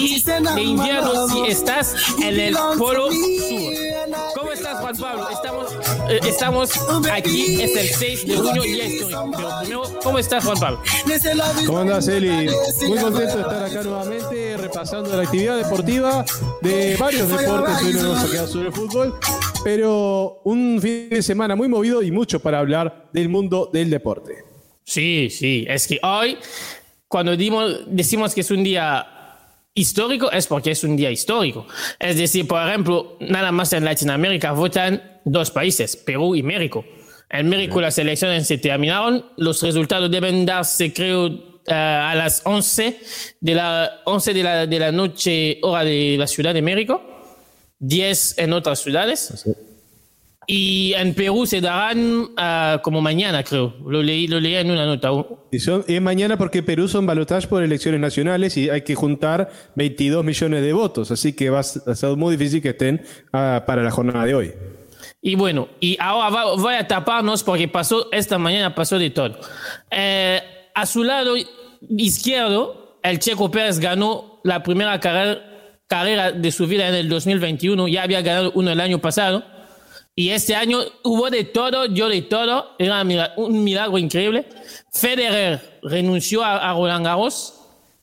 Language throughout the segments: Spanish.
De invierno si estás en el Polo Sur. ¿Cómo estás, Juan Pablo? Estamos, eh, estamos aquí, es el 6 de junio, día histórico. Pero primero, ¿cómo estás, Juan Pablo? ¿Cómo andas, Eli? Muy contento de estar acá nuevamente repasando la actividad deportiva de varios deportes. Hoy no quedar sobre el fútbol, pero un fin de semana muy movido y mucho para hablar del mundo del deporte. Sí, sí, es que hoy, cuando dimos, decimos que es un día histórico, es porque es un día histórico. Es decir, por ejemplo, nada más en Latinoamérica votan dos países, Perú y México. En México las elecciones se terminaron, los resultados deben darse, creo, eh, a las 11 de la, 11 de la, de la noche, hora de la Ciudad de México, 10 en otras ciudades. Y en Perú se darán ah, como mañana, creo. Lo leí, lo leí en una nota. Y son, es mañana porque Perú son balotaje por elecciones nacionales y hay que juntar 22 millones de votos. Así que va a ser muy difícil que estén ah, para la jornada de hoy. Y bueno, y ahora va- voy a taparnos porque pasó, esta mañana pasó de todo. Eh, a su lado izquierdo, el Checo Pérez ganó la primera carrera, carrera de su vida en el 2021. Ya había ganado uno el año pasado. Y este año hubo de todo, dio de todo. Era un milagro increíble. Federer renunció a, Roland Garros.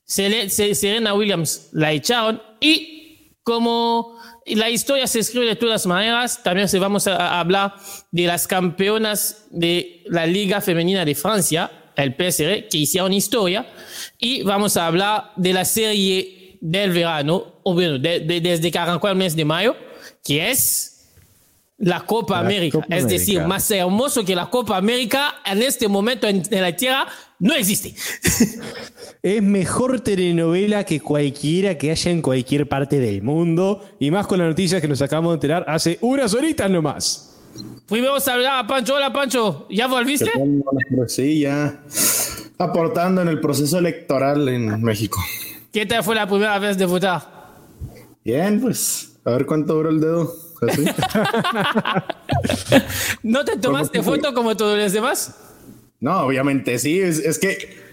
Serena Williams la echaron. Y como la historia se escribe de todas maneras, también se vamos a hablar de las campeonas de la Liga Femenina de Francia, el PSR, que hicieron historia. Y vamos a hablar de la serie del verano, o bueno, de- de- desde que arrancó el mes de mayo, que es la Copa La América. Copa es América. decir, más hermoso que la Copa América en este momento en, en la Tierra no existe. Es mejor telenovela que cualquiera que haya en cualquier parte del mundo. Y más con las noticias que nos acabamos de enterar hace unas horitas nomás. Primero saludar a Pancho. Hola, Pancho. ¿Ya volviste? Sí, ya aportando en el proceso electoral en México. ¿Qué tal fue la primera vez de votar? Bien, pues, a ver cuánto dura el dedo. Así. ¿No te tomaste foto como todos los demás? No, obviamente sí, es, es que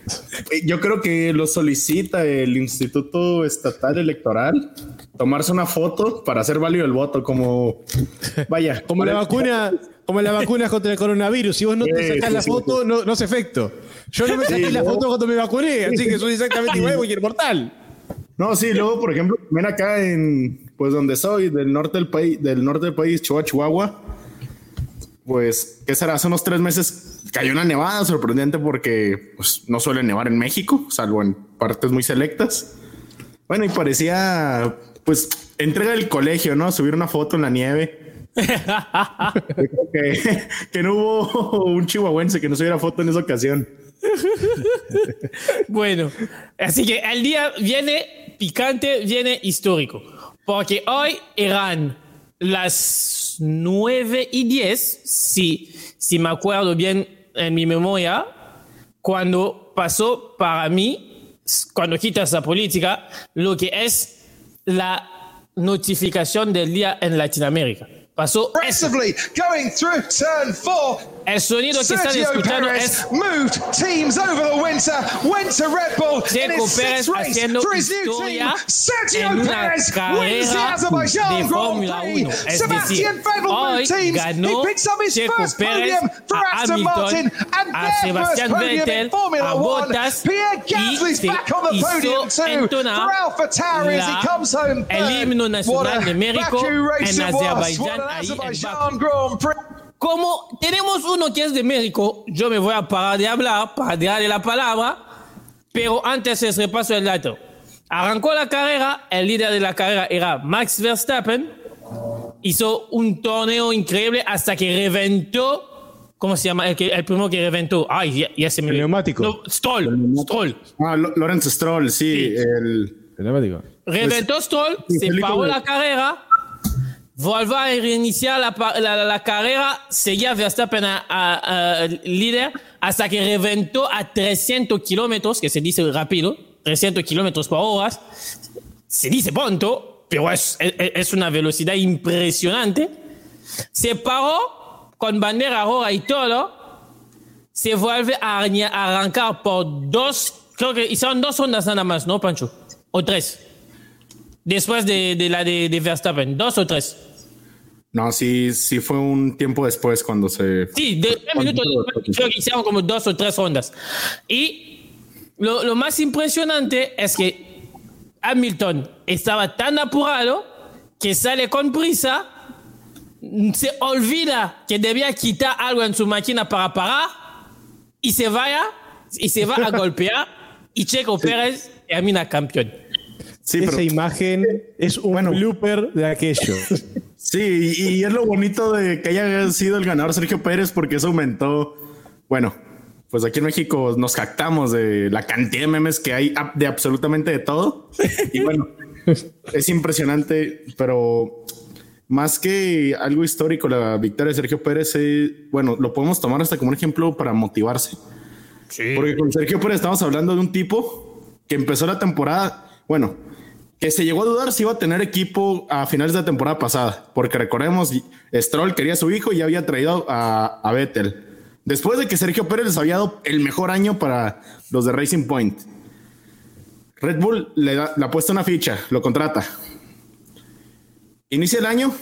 yo creo que lo solicita el Instituto Estatal Electoral tomarse una foto para hacer válido el voto, como vaya, Como la vacuna, como la vacuna contra el coronavirus. Si vos no te sacás sí, la sí, foto, no, no hace efecto. Yo no me saqué la ¿no? foto cuando me vacuné, así que soy exactamente igual que cualquier mortal. No, sí, luego, por ejemplo, ven acá en, pues donde soy, del norte del país, del norte del país, Chihuahua, Chihuahua. Pues, ¿qué será? Hace unos tres meses cayó una nevada sorprendente porque pues, no suele nevar en México, salvo en partes muy selectas. Bueno, y parecía, pues, entrega del colegio, ¿no? Subir una foto en la nieve. Que, que no hubo un chihuahuense que no subiera foto en esa ocasión. Bueno, así que el día viene picante, viene histórico. Porque hoy eran las 9 y 10, si, si me acuerdo bien en mi memoria, cuando pasó para mí, cuando quitas la política, lo que es la notificación del día en Latinoamérica. Pasó aggressively going through turn four. El sonido que están Sergio escuchando Perez es moved teams over the winter, went to Red Bull in Checo his Pérez sixth race haciendo for his new historia team. Sergio en una Perez wins the carrera Azerbaijan de Grand Fórmula Prix. 1. Es Sebastian decir, Vettel hoy moved teams. ganó He picks up his Checo first Pérez podium for a Aston Martin Hamilton, and a their Sebastian first podium Vettel, in Formula a One. Bottas Pierre y Gasly's se back on the podium hizo too entonar for Alpha Tauri as he la- comes home el third. himno What nacional a de México Baku race en it was. Azerbaiyán, What an ahí en Azerbaijan Grand Prix. Como tenemos uno que es de México, yo me voy a parar de hablar para darle la palabra, pero antes les repaso el dato. Arrancó la carrera, el líder de la carrera era Max Verstappen, hizo un torneo increíble hasta que reventó, ¿cómo se llama? El, que, el primero que reventó, ay, ya, ya se me El neumático. No, Stroll, Stroll. Ah, Lo- Lorenz Stroll, sí, Sí. el Neumático. Reventó Stroll, sí, se paró la carrera, volvió a reiniciar la, la, carrera, seguía Verstappen a, a- a líder hasta que reventó a 300 kilómetros, que se dice rápido, 300 kilómetros por hora. Se dice pronto, pero es, es, es una velocidad impresionante. Se paró con bandera roja y todo. se vuelve a arrancar por dos, creo que hicieron dos ondas nada más, ¿no, Pancho? O tres. Después de, de la de, de Verstappen, dos o tres. No, sí, sí fue un tiempo después cuando se. Sí, de tres minutos después, creo que hicieron como dos o tres ondas. Y lo, lo más impresionante es que Hamilton estaba tan apurado que sale con prisa, se olvida que debía quitar algo en su máquina para parar y se vaya y se va a golpear y Checo Pérez termina campeón. Sí, pero Esa imagen es un Bueno. blooper de aquello. Sí, y, y es lo bonito de que haya sido el ganador Sergio Pérez porque eso aumentó. Bueno, pues aquí en México nos jactamos de la cantidad de memes que hay de absolutamente de todo. Y bueno, es impresionante, pero más que algo histórico, la victoria de Sergio Pérez, eh, bueno, lo podemos tomar hasta como un ejemplo para motivarse. Porque con Sergio Pérez estamos hablando de un tipo que empezó la temporada, bueno, que se llegó a dudar si iba a tener equipo a finales de temporada pasada, porque recordemos, Stroll quería a su hijo y había traído a, a Vettel. Después de que Sergio Pérez les había dado el mejor año para los de Racing Point. Red Bull le, da, le ha puesto una ficha, lo contrata. Inicia el año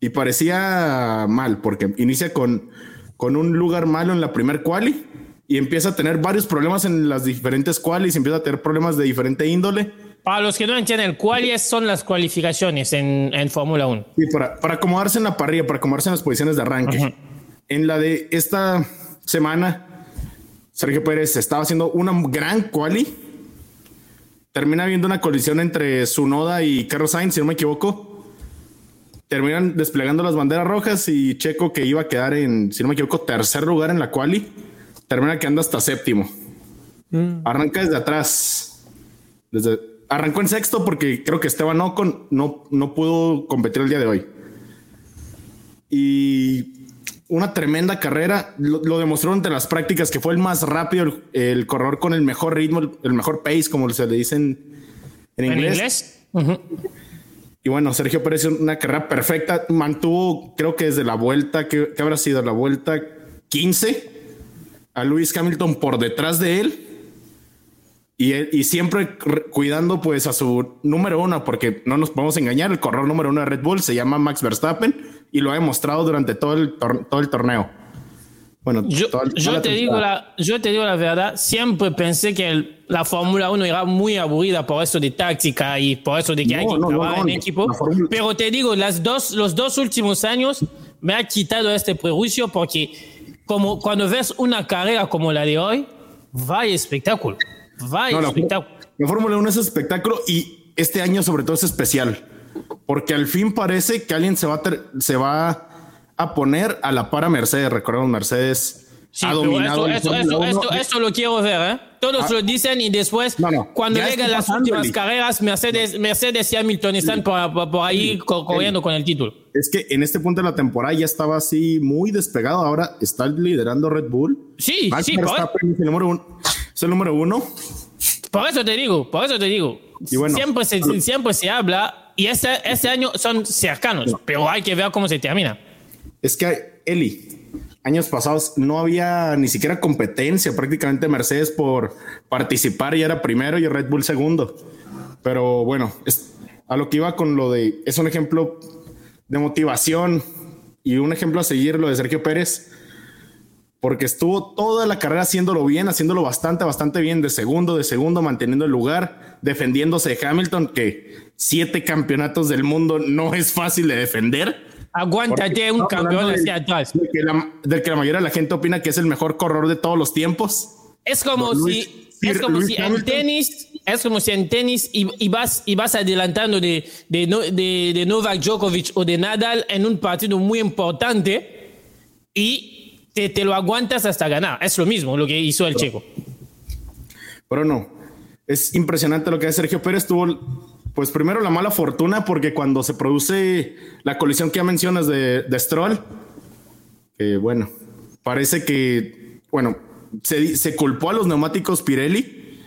y parecía mal, porque inicia con, con un lugar malo en la primer quali y empieza a tener varios problemas en las diferentes qualis, empieza a tener problemas de diferente índole. Para los que no entienden, ¿cuáles son las cualificaciones en, en Fórmula 1? Sí, para, para acomodarse en la parrilla, para acomodarse en las posiciones de arranque. En la de esta semana, Sergio Pérez estaba haciendo una gran quali. Termina habiendo una colisión entre Sunoda y Carlos Sainz, si no me equivoco. Terminan desplegando las banderas rojas y Checo, que iba a quedar en, si no me equivoco, tercer lugar en la quali, termina quedando hasta séptimo. Arranca desde atrás. Desde, arrancó en sexto porque creo que Esteban Ocon no, no pudo competir el día de hoy. Y una tremenda carrera. Lo, lo demostró entre las prácticas que fue el más rápido, el, el corredor con el mejor ritmo, el, el mejor pace, como se le dice en, en ¿En inglés. Y bueno, Sergio Pérez una carrera perfecta. Mantuvo, creo que desde la vuelta, que, que habrá sido la vuelta 15, a Lewis Hamilton por detrás de él. Y, y siempre re- cuidando pues a su número uno, porque no nos podemos engañar, el corredor número uno de Red Bull se llama Max Verstappen y lo ha demostrado durante todo el, todo el torneo. Bueno, Yo, toda- yo te digo la, yo te digo la verdad, siempre pensé que el- la Fórmula 1 era muy aburrida por eso de táctica y por eso de que No, hay que no, trabajar no, en equipo. la Fórmula- Pero te digo, las dos, los dos últimos años me ha quitado este prejuicio porque como cuando ves una carrera como la de hoy, vaya espectáculo. Vaya No, espectáculo. la Fórmula 1 es espectáculo y este año sobre todo es especial porque al fin parece que alguien se va a, ter- se va a poner a la para Mercedes. Recordemos, Mercedes Sí, ha dominado esto, la esto, Fórmula esto, 1. esto, esto lo quiero ver, ¿eh? Todos Ah. lo dicen y después, No, no, cuando llegan las últimas Eli. carreras, Mercedes, Mercedes y Hamilton están por, por- por ahí co- corriendo con el título. Es que en este punto de la temporada ya estaba así muy despegado. Ahora está liderando Red Bull. Sí, Max sí, Verstappen es el número uno. Es el número uno. por eso te digo, por eso te digo. Y bueno, siempre, se, siempre se habla y este, este año son cercanos, pero hay que ver cómo se termina. Es que Eli, años pasados no había ni siquiera competencia prácticamente Mercedes por participar y era primero y Red Bull segundo. Pero bueno, es a lo que iba con lo de es un ejemplo de motivación y un ejemplo a seguir lo de Sergio Pérez porque estuvo toda la carrera haciéndolo bien, haciéndolo bastante, bastante bien, de segundo, de segundo, manteniendo el lugar, defendiéndose de Hamilton, que siete campeonatos del mundo no es fácil de defender. Aguántate un campeón hacia del- atrás. del que, la, del que la mayoría de la gente opina que es el mejor corredor de todos los tiempos. Es como Luis- si, Sir es como Luis si en tenis, es como si en tenis y, y vas, y vas adelantando de, de, de, de Novak Djokovic o de Nadal en un partido muy importante y te, te lo aguantas hasta ganar. Es lo mismo lo que hizo el checo. Pero no, es impresionante lo que hace Sergio Pérez. Tuvo, pues primero la mala fortuna porque cuando se produce la colisión que ya mencionas de, de Stroll, que bueno, parece que, bueno, se, se culpó a los neumáticos Pirelli,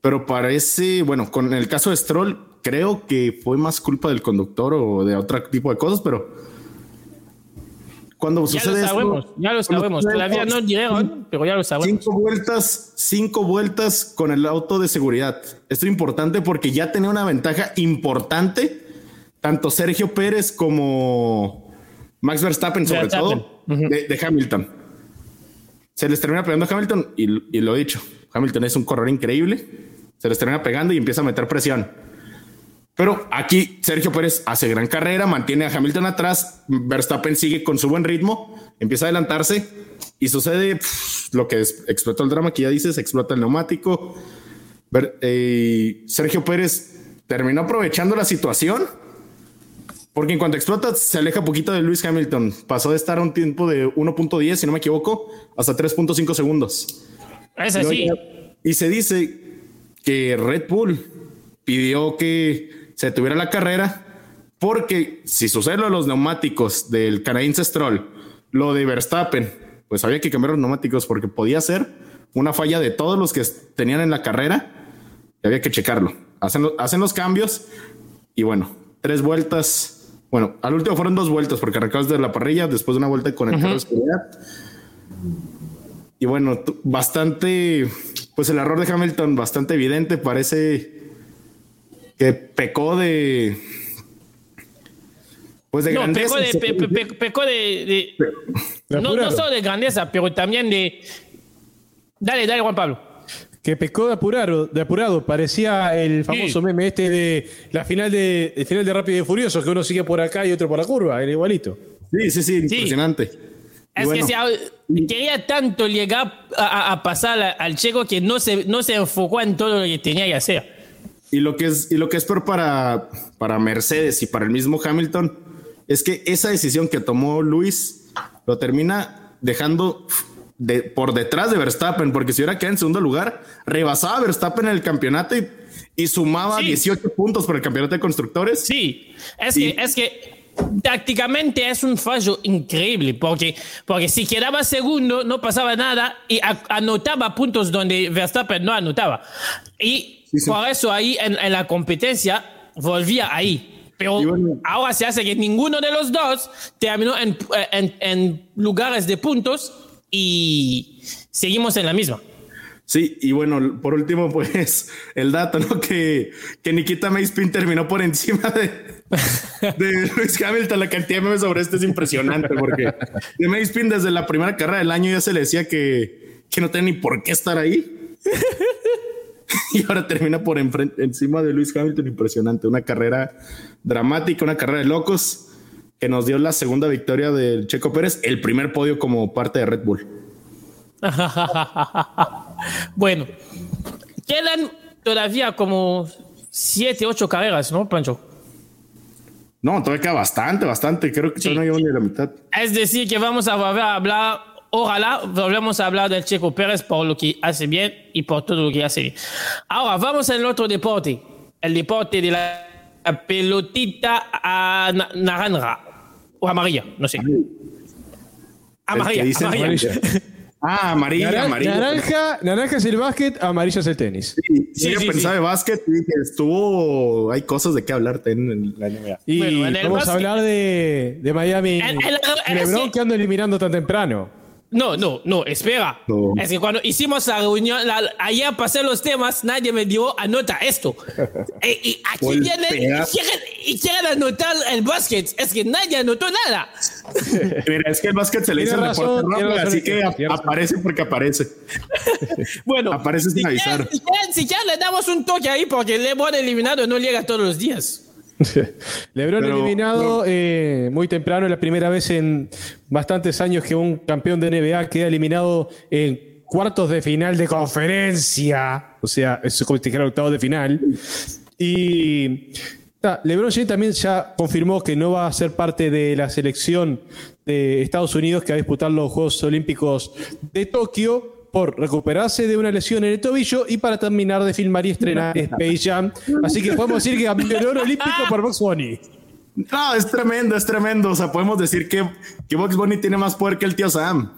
pero parece, bueno, con el caso de Stroll, creo que fue más culpa del conductor o de otro tipo de cosas, pero cuando Ya sucede lo esto, ya lo sabemos. Todavía no dijeron, pero ya lo sabemos. Cinco vueltas, cinco vueltas con el auto de seguridad. Esto es importante porque ya tenía una ventaja importante, tanto Sergio Pérez como Max Verstappen, sobre Verstappen. todo, de, de Hamilton. Se les termina pegando a Hamilton y, y lo he dicho, Hamilton es un corredor increíble, se les termina pegando y empieza a meter presión. Pero aquí Sergio Pérez hace gran carrera, mantiene a Hamilton atrás, Verstappen sigue con su buen ritmo, empieza a adelantarse y sucede pff, lo que es, explotó el drama que ya dices, explota el neumático. Ver- eh, Sergio Pérez terminó aprovechando la situación porque en cuanto explota se aleja poquito de Lewis Hamilton. Pasó de estar a un tiempo de 1.10, si no me equivoco, hasta 3.5 segundos. Es Y así. oye, Y se dice que Red Bull pidió que se tuviera la carrera porque si sucede lo de los neumáticos del canadiense Stroll, lo de Verstappen, pues había que cambiar los neumáticos porque podía ser una falla de todos los que tenían en la carrera y había que checarlo. Hacen, lo- hacen los cambios y bueno, tres vueltas. Bueno, al último fueron dos vueltas porque arrancamos de la parrilla después de una vuelta con el carro de seguridad. Y bueno, bastante, pues el error de Hamilton bastante evidente, parece que pecó de, pues de No, grandeza. pecó de, pe- pe- pe- pecó de, no, solo de grandeza, pero también de... Dale, dale, Juan Pablo. Que pecó de apurado, de apurado. Parecía el famoso Sí. meme este de la final de, el final de Rápido y Furioso, que uno sigue por acá y otro por la curva, era igualito. Sí, sí, sí, impresionante. Es bueno, que se- quería tanto llegar a, a- pasar al checo que no se, no se enfocó en todo lo que tenía que hacer. Y lo que es, y lo que es peor para, para Mercedes y para el mismo Hamilton es que esa decisión que tomó Luis lo termina dejando de, por detrás de Verstappen, porque si hubiera quedado en segundo lugar, rebasaba a Verstappen en el campeonato y, y sumaba Sí. 18 puntos para el campeonato de constructores. Sí, es Sí. que, es que tácticamente es un fallo increíble, porque, porque si quedaba segundo no pasaba nada y a- anotaba puntos donde Verstappen no anotaba. Y Sí. por eso ahí en, en la competencia volvía ahí. Pero bueno. ahora se hace que ninguno de los dos terminó en, en- en lugares de puntos y seguimos en la misma. Sí, y bueno, por último, pues el dato, ¿no? Que, que Nikita Mazepin terminó por encima de, de Luis Hamilton. La cantidad de memes sobre esto es impresionante porque de Mazepin desde la primera carrera del año ya se le decía que, que no tenía ni por qué estar ahí. y ahora termina por enfrente, encima de Luis Hamilton. Impresionante. Una carrera dramática, una carrera de locos que nos dio la segunda victoria del Checo Pérez, el primer podio como parte de Red Bull. bueno, quedan todavía como siete, ocho carreras, ¿no, Pancho? No, todavía queda bastante, bastante. Creo que Sí. no llevo ni la mitad. Es decir, que vamos a volver a hablar, ojalá volvemos a hablar del Checo Pérez por lo que hace bien y por todo lo que hace bien. Ahora, vamos al otro deporte, el deporte de la pelotita a na- naranja o amarilla, no sé. Amarilla, amarilla. amarilla. Ah, amarilla, Naran- amarilla. naranja, naranja es el básquet, amarilla es el tenis. Sí, Sí, yo sí, pensaba sí. de básquet y dije, estuvo, hay cosas de qué hablar en la NBA. Y Bueno, en el vamos básquet- a hablar de, de Miami. El- el- el- LeBron sí. que anda eliminando tan temprano. No, no, no, espera. No. Es que cuando hicimos la reunión, la- ayer pasé los temas, nadie me dio, anota esto. Eh, y aquí vienen y quieren, y quieren anotar el básquet. Es que nadie anotó nada. Mira, es que el básquet se le el deporte razón, tiene razón, así que aparece porque aparece. Bueno, Aparece sin si avisar. quieren- Si quieren, le damos un toque ahí porque LeBron eliminado no llega todos los días. LeBron Pero- eliminado eh, muy temprano, la primera vez en bastantes años que un campeón de NBA queda eliminado en cuartos de final de conferencia. O sea, es como si dijera octavo de final. Y ta, LeBron James también ya confirmó que no va a ser parte de la selección de Estados Unidos que va a disputar los Juegos Olímpicos de Tokio por recuperarse de una lesión en el tobillo y para terminar de filmar y estrenar Space Jam. Así que podemos decir que campeón olímpico por Box Bunny. No, es tremendo, es tremendo. O sea, podemos decir que, que Box Bunny tiene más poder que el tío Sam.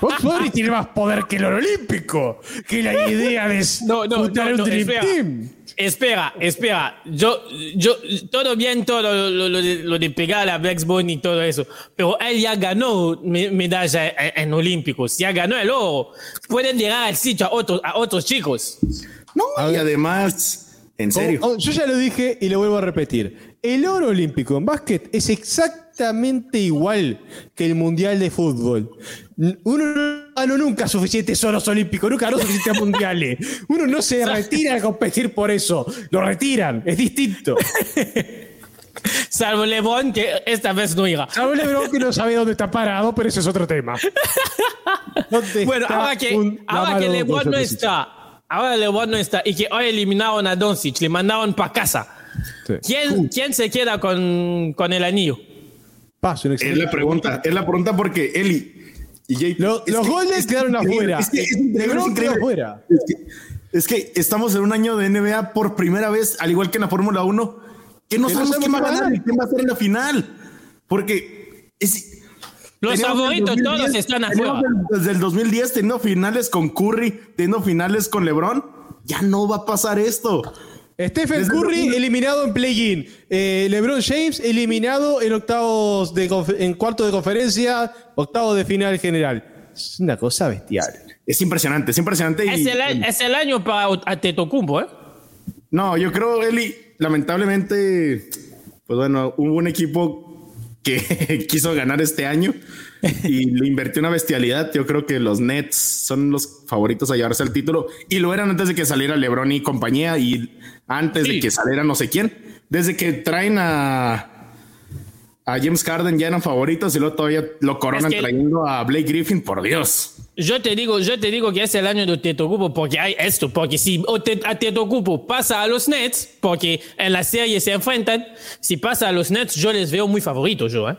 Box Bunny tiene más poder que el oro olímpico, que la idea de No, no, juntar no, un Dream espera. Team. Espera, espera. Yo, yo, todo bien, todo lo, lo- lo de, lo de pegar a Bugs Bunny y todo eso. Pero él ya ganó me- medalla en, en Olímpicos. Ya ganó el oro. Pueden llegar al sitio a otros, a otros chicos. No, y además, en serio. Oh, oh, yo ya lo dije y lo vuelvo a repetir. El oro olímpico en básquet es exactamente igual que el mundial de fútbol. N- Uno no ganó nunca suficientes oros olímpicos, nunca ganó suficientes mundiales. Uno no se retira a competir por eso. Lo retiran, es distinto. Salvo LeBron, que esta vez no irá. Sabe Lebron que no sabe dónde está parado, pero ese es otro tema. ¿Dónde Bueno, ahora que, ahora que de LeBron no está, ahora LeBron no está y que hoy eliminaron a Doncic, le mandaron para casa. Sí. ¿Quién, ¿Quién se queda con, con el anillo? Paso, Es la pregunta, es la pregunta porque Eli y JP. Lo- es los que- Golden es que quedaron afuera. Es que, es afuera. Es que, es que estamos en un año de NBA por primera vez, al igual que en la Fórmula 1, que no sabemos quién va a ganar y quién va a ser en la final. Porque es. Los favoritos todos 2010, están afuera. Desde el 2010 teniendo finales con Curry, teniendo finales con LeBron, ya no va a pasar esto. Stephen Curry el- eliminado en play-in. Eh, LeBron James eliminado en octavos de en cuarto de conferencia, octavos de final general. Es una cosa bestial. Es impresionante, es impresionante. y- Es el, a- es el año para Antetokounmpo, ¿eh? No, yo creo, Eli, lamentablemente, pues bueno, hubo un equipo que quiso ganar este año y le invirtió una bestialidad. Yo creo que los Nets son los favoritos a llevarse el título y lo eran antes de que saliera LeBron y compañía y antes Sí. de que saliera no sé quién. Desde que traen a, a James Harden ya eran favoritos y luego todavía lo coronan Es que- trayendo a Blake Griffin, por Dios. Yo te digo, yo te digo que es el año de Antetokounmpo porque hay esto, porque si Ote- Antetokounmpo pasa a los Nets, porque en la serie se enfrentan, si pasa a los Nets, yo les veo muy favoritos, yo, ¿eh?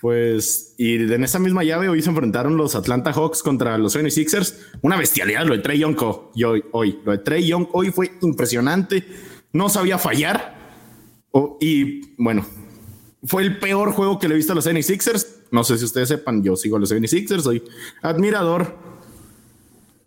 Pues, y en esa misma llave hoy se enfrentaron los Atlanta Hawks contra los 76ers. Una bestialidad lo de Trey Young hoy, hoy. Lo de Trey Young hoy fue impresionante. No sabía fallar. Y bueno, fue el peor juego que le he visto a los 76ers. No sé si ustedes sepan, yo sigo a los 76ers, soy admirador.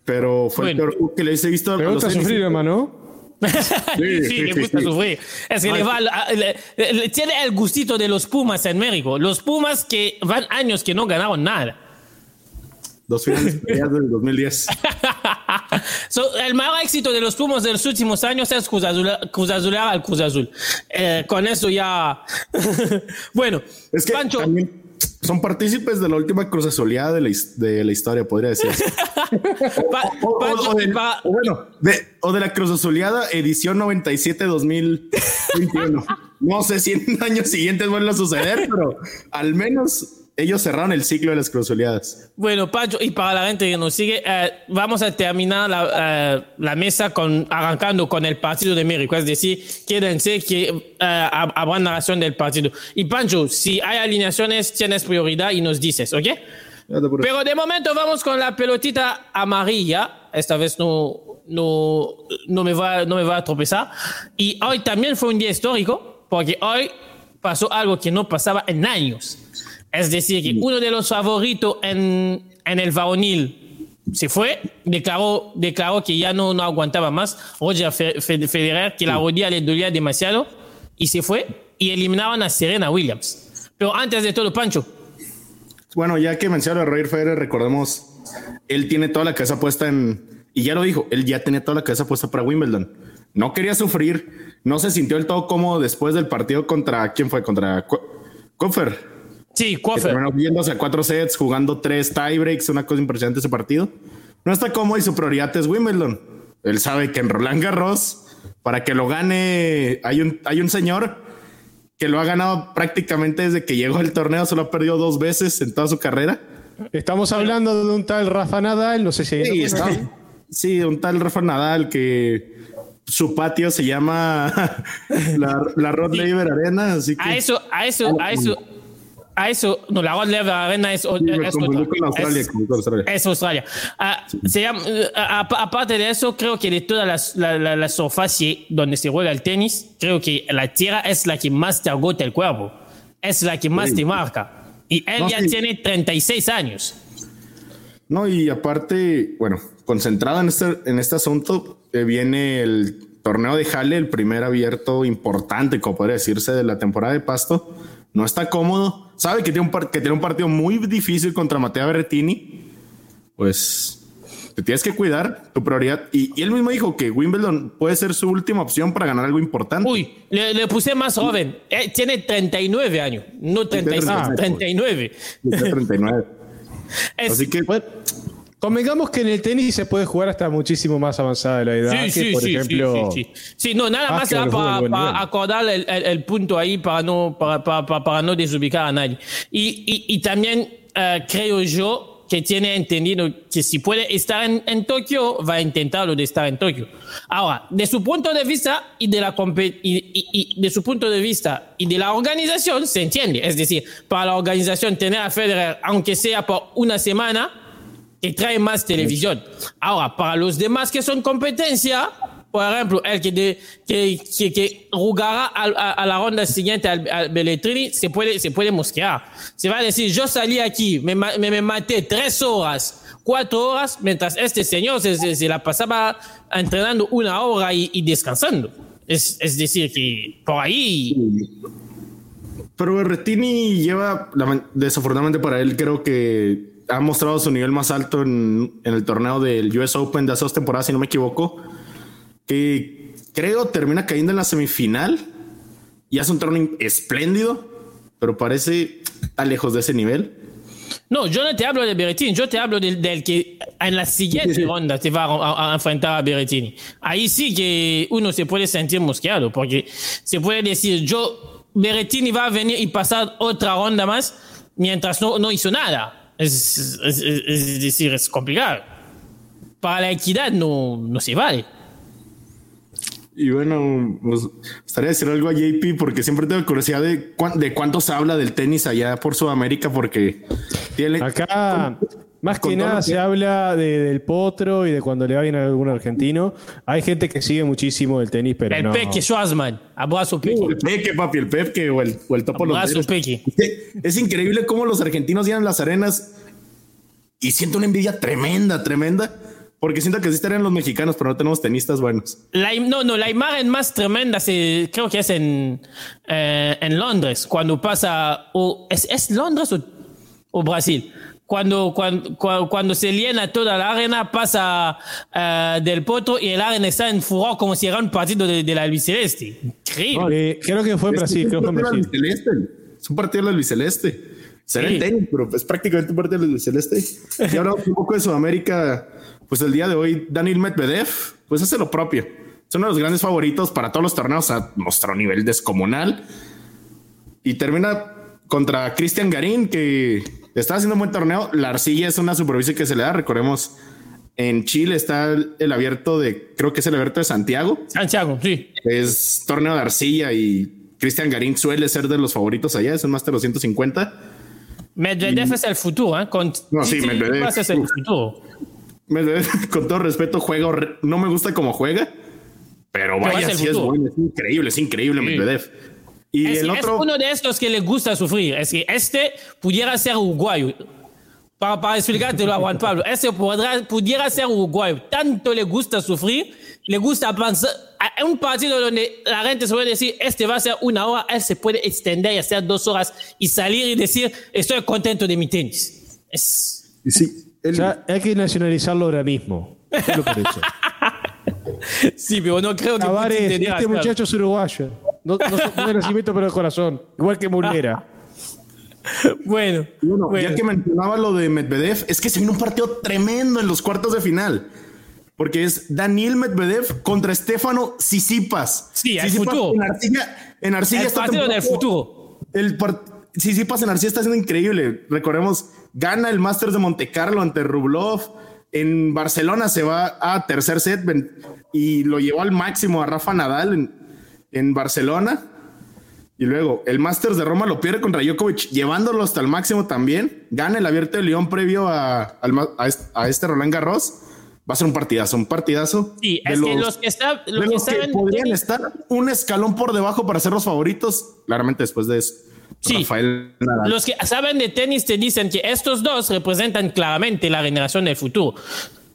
Pero fue el peor juego que les he visto a Me los gusta sufrir, 76ers. hermano. Sí, sí, le sí, gusta sí. sufrir. Es que le va, a- le- le- tiene el gustito de los Pumas en México. Los Pumas que van años que no ganaron nada. Dos finales peleadas del 2010. So, el mayor éxito de los Pumas de los últimos años es Cruz Azul, Cruz Azulear al Cruz Azul. Eh, con eso ya. bueno, Es que Pancho, también son partícipes de la última cruz azuleada de la, de la historia, podría decir. O, o- o de, o bueno, de, o de la Cruz Azuleada edición 97-2021. no sé si en años siguientes vuelve a suceder, pero al menos ellos cerraron el ciclo de las Cruz Azuleadas. Bueno, Pancho, y para la gente que nos sigue, eh, vamos a terminar la, eh, la mesa con, arrancando con el partido de México. Es decir, quédense que eh, hab- habrá narración del partido. Y Pancho, si hay alineaciones, tienes prioridad y nos dices, ¿ok? Pero de momento vamos con la pelotita amarilla. Esta vez no, no, no, me va, no me va a tropezar. Y hoy también fue un día histórico, porque hoy pasó algo que no pasaba en años. Es decir, que uno de los favoritos en, en el varonil se fue, declaró, declaró que ya no, no aguantaba más. Roger Fe- Fe- Federer, que la rodilla le dolía demasiado, y se fue y eliminaron a Serena Williams. Pero antes de todo, Pancho, Bueno, ya que mencionaron a Roger Federer, recordemos, él tiene toda la cabeza puesta en, y ya lo dijo, él ya tenía toda la cabeza puesta para Wimbledon. No quería sufrir, no se sintió del todo cómodo después del partido contra, ¿quién fue? Contra Kofer. Sí, Coffer. viéndose a cuatro sets, jugando tres tiebreaks, una cosa impresionante ese partido. No está cómodo y su prioridad es Wimbledon. Él sabe que en Roland Garros, para que lo gane, hay un, hay un señor que lo ha ganado prácticamente desde que llegó al torneo, solo ha perdido dos veces en toda su carrera. Estamos hablando de un tal Rafa Nadal, no sé si Sí, está- sí, un tal Rafa Nadal que su patio se llama la, la Rod Laver Arena, así que A eso, a eso, a eso, a eso, no, la Rod Laver Arena es, Sí, es otra. con Australia, Es- con Australia. Es Australia. Ah, se llama, a- a- aparte de eso, creo que de todas las la, la, la superficie donde se juega el tenis, creo que la tierra es la que más te agota el cuerpo. Es la que más Sí. te marca. Y él No, ya sí. tiene 36 años. No, y aparte, bueno, concentrado en este, en este asunto, eh, viene el torneo de Jale, el primer abierto importante, como podría decirse, de la temporada de Pasto. No está cómodo. Sabe que tiene un, que tiene un partido muy difícil contra Mateo Berrettini. Pues te tienes que cuidar tu prioridad. Y, y él mismo dijo que Wimbledon puede ser su última opción para ganar algo importante. Uy, le, le puse más joven. Eh, tiene 39 años, no 36, Ah, 39. Tiene 39. Es- Así que Bueno, convengamos que en el tenis se puede jugar hasta muchísimo más avanzada de la edad. Sí, que, sí, por sí, ejemplo, sí, sí, sí. Sí, no, nada más para, para nivel. acordar el, el- el punto ahí para no, para, para, para- para no desubicar a nadie. Y, y, y también eh, creo yo que tiene entendido que si puede estar en, en Tokio, va a intentarlo de estar en Tokio. Ahora, de su punto de vista y de la compe- y, y- y de su punto de vista y de la organización, se entiende. Es decir, para la organización tener a Federer, aunque sea por una semana, que trae más televisión. Ahora, para los demás que son competencia, por ejemplo, el que, de- que, que, que jugará al- a, a la ronda siguiente al, al Belletrini, se puede, se puede mosquear. Se va a decir, yo salí aquí, me, me, me maté tres horas, cuatro horas, mientras este señor se, se, se la pasaba entrenando una hora y, y descansando. Es, es decir, que por ahí... Pero Berrettini lleva, desafortunadamente para él, creo que ha mostrado su nivel más alto en, en el torneo del US Open de hace dos temporadas, si no me equivoco, que creo termina cayendo en la semifinal y hace un torneo espléndido, pero parece está lejos de ese nivel. No, yo no te hablo de Berrettini, yo te hablo del, del que en la siguiente ronda te va a, a- a enfrentar a Berrettini. Ahí sí que uno se puede sentir mosqueado, porque se puede decir, yo, Berrettini va a venir y pasar otra ronda más mientras no, no hizo nada. Es, es- es- es decir, es complicado. Para la equidad no, no se vale. Y bueno, pues, gustaría decir algo a JP porque siempre tengo curiosidad de, cuán- de cuánto se habla del tenis allá por Sudamérica porque tiene... acá más que nada que- se habla de- del potro y de cuando le va bien a algún argentino. Hay gente que sigue muchísimo el tenis, pero El no. Peque Schwarzman, abrazo Peque. El Peque, papi, el Peque o el, o el Topo Abrazo Londeros. Peque. Es increíble cómo los argentinos llenan las arenas y siento una envidia tremenda, tremenda, porque siento que sí estarían los mexicanos, pero no tenemos tenistas buenos. La, no, no, la imagen más tremenda se, creo que es en, eh, en Londres, cuando pasa, o, ¿es, es Londres o, o Brasil? Cuando, cuando, cua- cuando se llena toda la arena, pasa eh, del potro y el arena está en furor como si era un partido de, de la albiceleste. Increíble. Eh, creo que fue en Brasil, es creo que fue un en partido Brasil. Es un partido del albiceleste. Será Sí. tenis, pero es prácticamente un partido del albiceleste. Y hablamos un poco de Sudamérica. Pues el día de hoy, Daniel Medvedev, pues hace lo propio. Es uno de los grandes favoritos para todos los torneos a mostrar un nivel descomunal. Y termina contra Cristian Garín, que está haciendo un buen torneo. La arcilla es una supervisión que se le da. Recordemos, en Chile está el, el abierto de, creo que es el abierto de Santiago. Santiago, sí. Es torneo de arcilla y Cristian Garín suele ser de los favoritos allá. Es un Master 250. Medvedev es el futuro, ¿eh? Con No, sí, Medvedev. es el futuro. Medvedev, con todo respeto, juega. No me gusta cómo juega, pero Pero vaya, es el sí es bueno. Es increíble, es increíble Medvedev. Y Es, el es uno de estos que le gusta sufrir. Es que este pudiera ser uruguayo. Para, para explicártelo a Juan Pablo, este podrá, pudiera ser uruguayo. Tanto le gusta sufrir, le gusta pensar. A un partido donde la gente se puede decir, este va a ser una hora, él se puede extender y hacer dos horas y salir y decir, estoy contento de mi tenis. Es, y sí, el- hay que nacionalizarlo ahora mismo. Solo por eso. sí, pero no creo que Tavares, Putin tenía este muchacho es uruguayo. No, no, no de nacimiento, pero de corazón. Igual que Mulera. Bueno, Bueno, bueno. ya que mencionaba lo de Medvedev, es que se viene un partido tremendo en los cuartos de final. Porque es Daniel Medvedev contra Estefano Sisipas. Sí, el futuro. En Arcilla, en Arcilla el está partido del futuro. El Tsitsipas en Arcilla está siendo increíble. Recordemos, gana el Masters de Monte Carlo ante Rublev. En Barcelona se va a tercer set y lo llevó al máximo a Rafa Nadal en, en Barcelona. Y luego el Masters de Roma lo pierde contra Djokovic, llevándolo hasta el máximo también. Gana el abierto de León previo a, a este, Roland Garros. Va a ser un partidazo, un partidazo. Sí, de es que los que, está, de los que los que estaban- podrían estar un escalón por debajo para ser los favoritos, claramente después de, eso- Sí. Rafael Nadal. Los que saben de tenis te dicen que estos dos representan claramente la generación del futuro.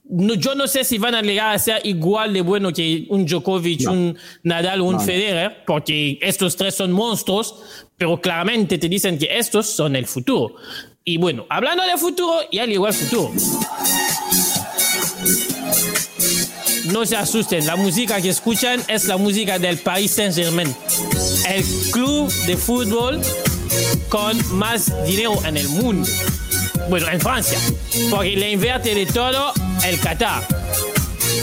No- yo no sé si van a llegar a ser igual de bueno que un Djokovic, un Nadal o un Federer, porque estos tres son monstruos, pero claramente te dicen que estos son el futuro. Y bueno, hablando de futuro, ya llegó el futuro. No se asusten, la música que escuchan es la música del Paris Saint-Germain, el club de fútbol con más dinero en el mundo. Bueno, en Francia, porque le invierte de todo el Qatar.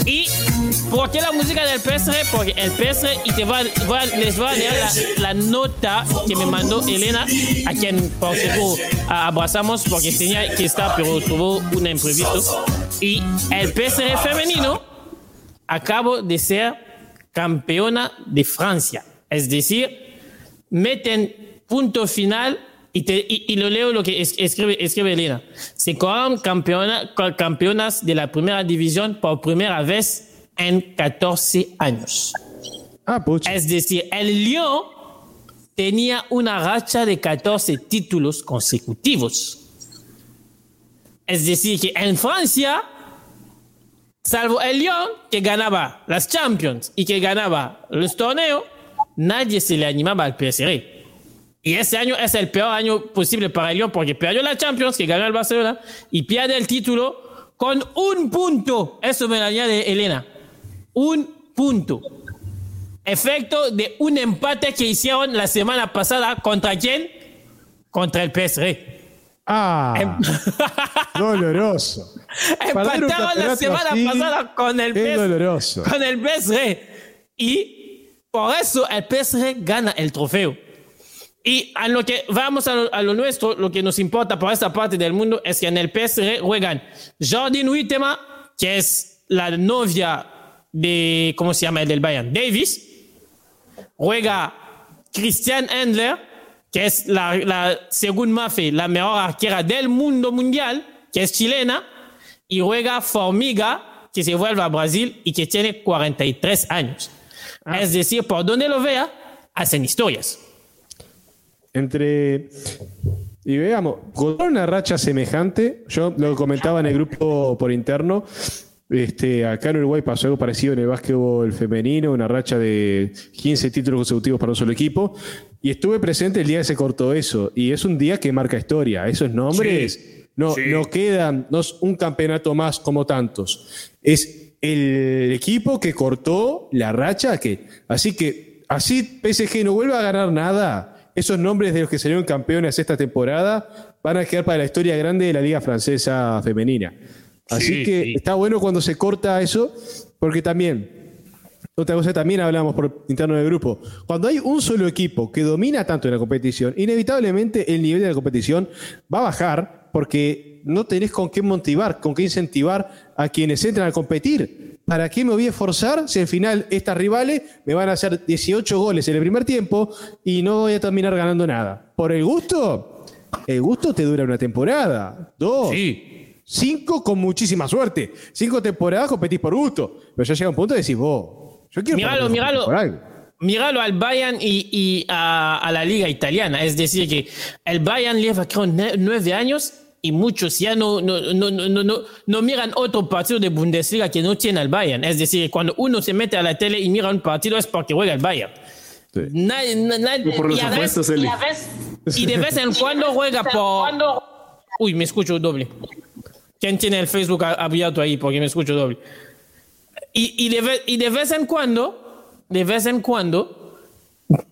¿Y por qué la música del PSG? Porque el PSG, y te va, va- les voy a leer la, la nota que me mandó Elena, a quien por a- abrazamos porque tenía que estar, pero tuvo un imprevisto. Y el PSG femenino acabo de ser campeona de Francia. Es decir, meten punto final y, te- y- y lo leo lo que es- escribe, escribe Elena. Se coronan campeona- campeonas de la primera división por primera vez en 14 años. Ah. Es decir, el Lyon tenía una racha de 14 títulos consecutivos. Es decir, que en Francia, salvo el Lyon, que ganaba las Champions y que ganaba los torneos, nadie se le animaba al PSG. Y ese año es el peor año posible para el Lyon porque perdió la Champions, que ganó el Barcelona, y pierde el título con un punto. Eso me lo añade Elena. Un punto. Efecto de un empate que hicieron la semana pasada. ¿Contra quién? Contra el PSG. Ah, Em- doloroso. Empataron la semana pasada con el PSG. doloroso. Con el PSG. Y por eso el PSG gana el trofeo. Y a lo que vamos a lo, a lo nuestro, lo que nos importa por esta parte del mundo es que en el PSG juegan Jordan Huitema, que es la novia de, ¿cómo se llama? El del Bayern, Davis. Juega Christian Endler, que es la, la según Mafe, la mejor arquera del mundo mundial, que es chilena. Y juega Formiga, que se vuelve a Brasil y que tiene 43 años. Es decir, por donde lo vea, hacen historias. Entre. Y veamos, con una racha semejante, yo lo comentaba en el grupo por interno. Este, acá en Uruguay pasó algo parecido en el básquetbol femenino, una racha de 15 títulos consecutivos para un solo equipo. Y estuve presente el día que se cortó eso. Y es un día que marca historia. Esos nombres no, no quedan, no es un campeonato más como tantos. Es el equipo que cortó la racha. Que, así que, así PSG no vuelva a ganar nada. Esos nombres de los que salieron campeones esta temporada van a quedar para la historia grande de la Liga Francesa Femenina. Así Sí, que sí. está bueno cuando se corta eso, porque también, otra cosa también hablamos por interno del grupo, cuando hay un solo equipo que domina tanto en la competición, inevitablemente el nivel de la competición va a bajar porque no tenés con qué motivar, con qué incentivar a quienes entran a competir. ¿Para qué me voy a esforzar si al final estas rivales me van a hacer 18 goles en el primer tiempo y no voy a terminar ganando nada? ¿Por el gusto? El gusto te dura una temporada, dos, Sí. Cinco con muchísima suerte. Cinco temporadas competís por gusto. Pero ya llega un punto de decir, vos, yo quiero Míralo, al Bayern y, y a, a la liga italiana. Es decir, que el Bayern lleva creo nueve años y muchos ya no, no, no, no, no, miran otro partido de Bundesliga que no tiene al Bayern. Es decir, cuando uno se mete a la tele y mira un partido es porque juega el Bayern. Sí. Nadie- na- nadie- Por los y vez- y vez- de vez en cuando juega por... Uy, me escucho doble. ¿Quién tiene el Facebook abierto ahí? Porque me escucho doble. Y, y, de, ve- y de vez en cuando, de vez en cuando,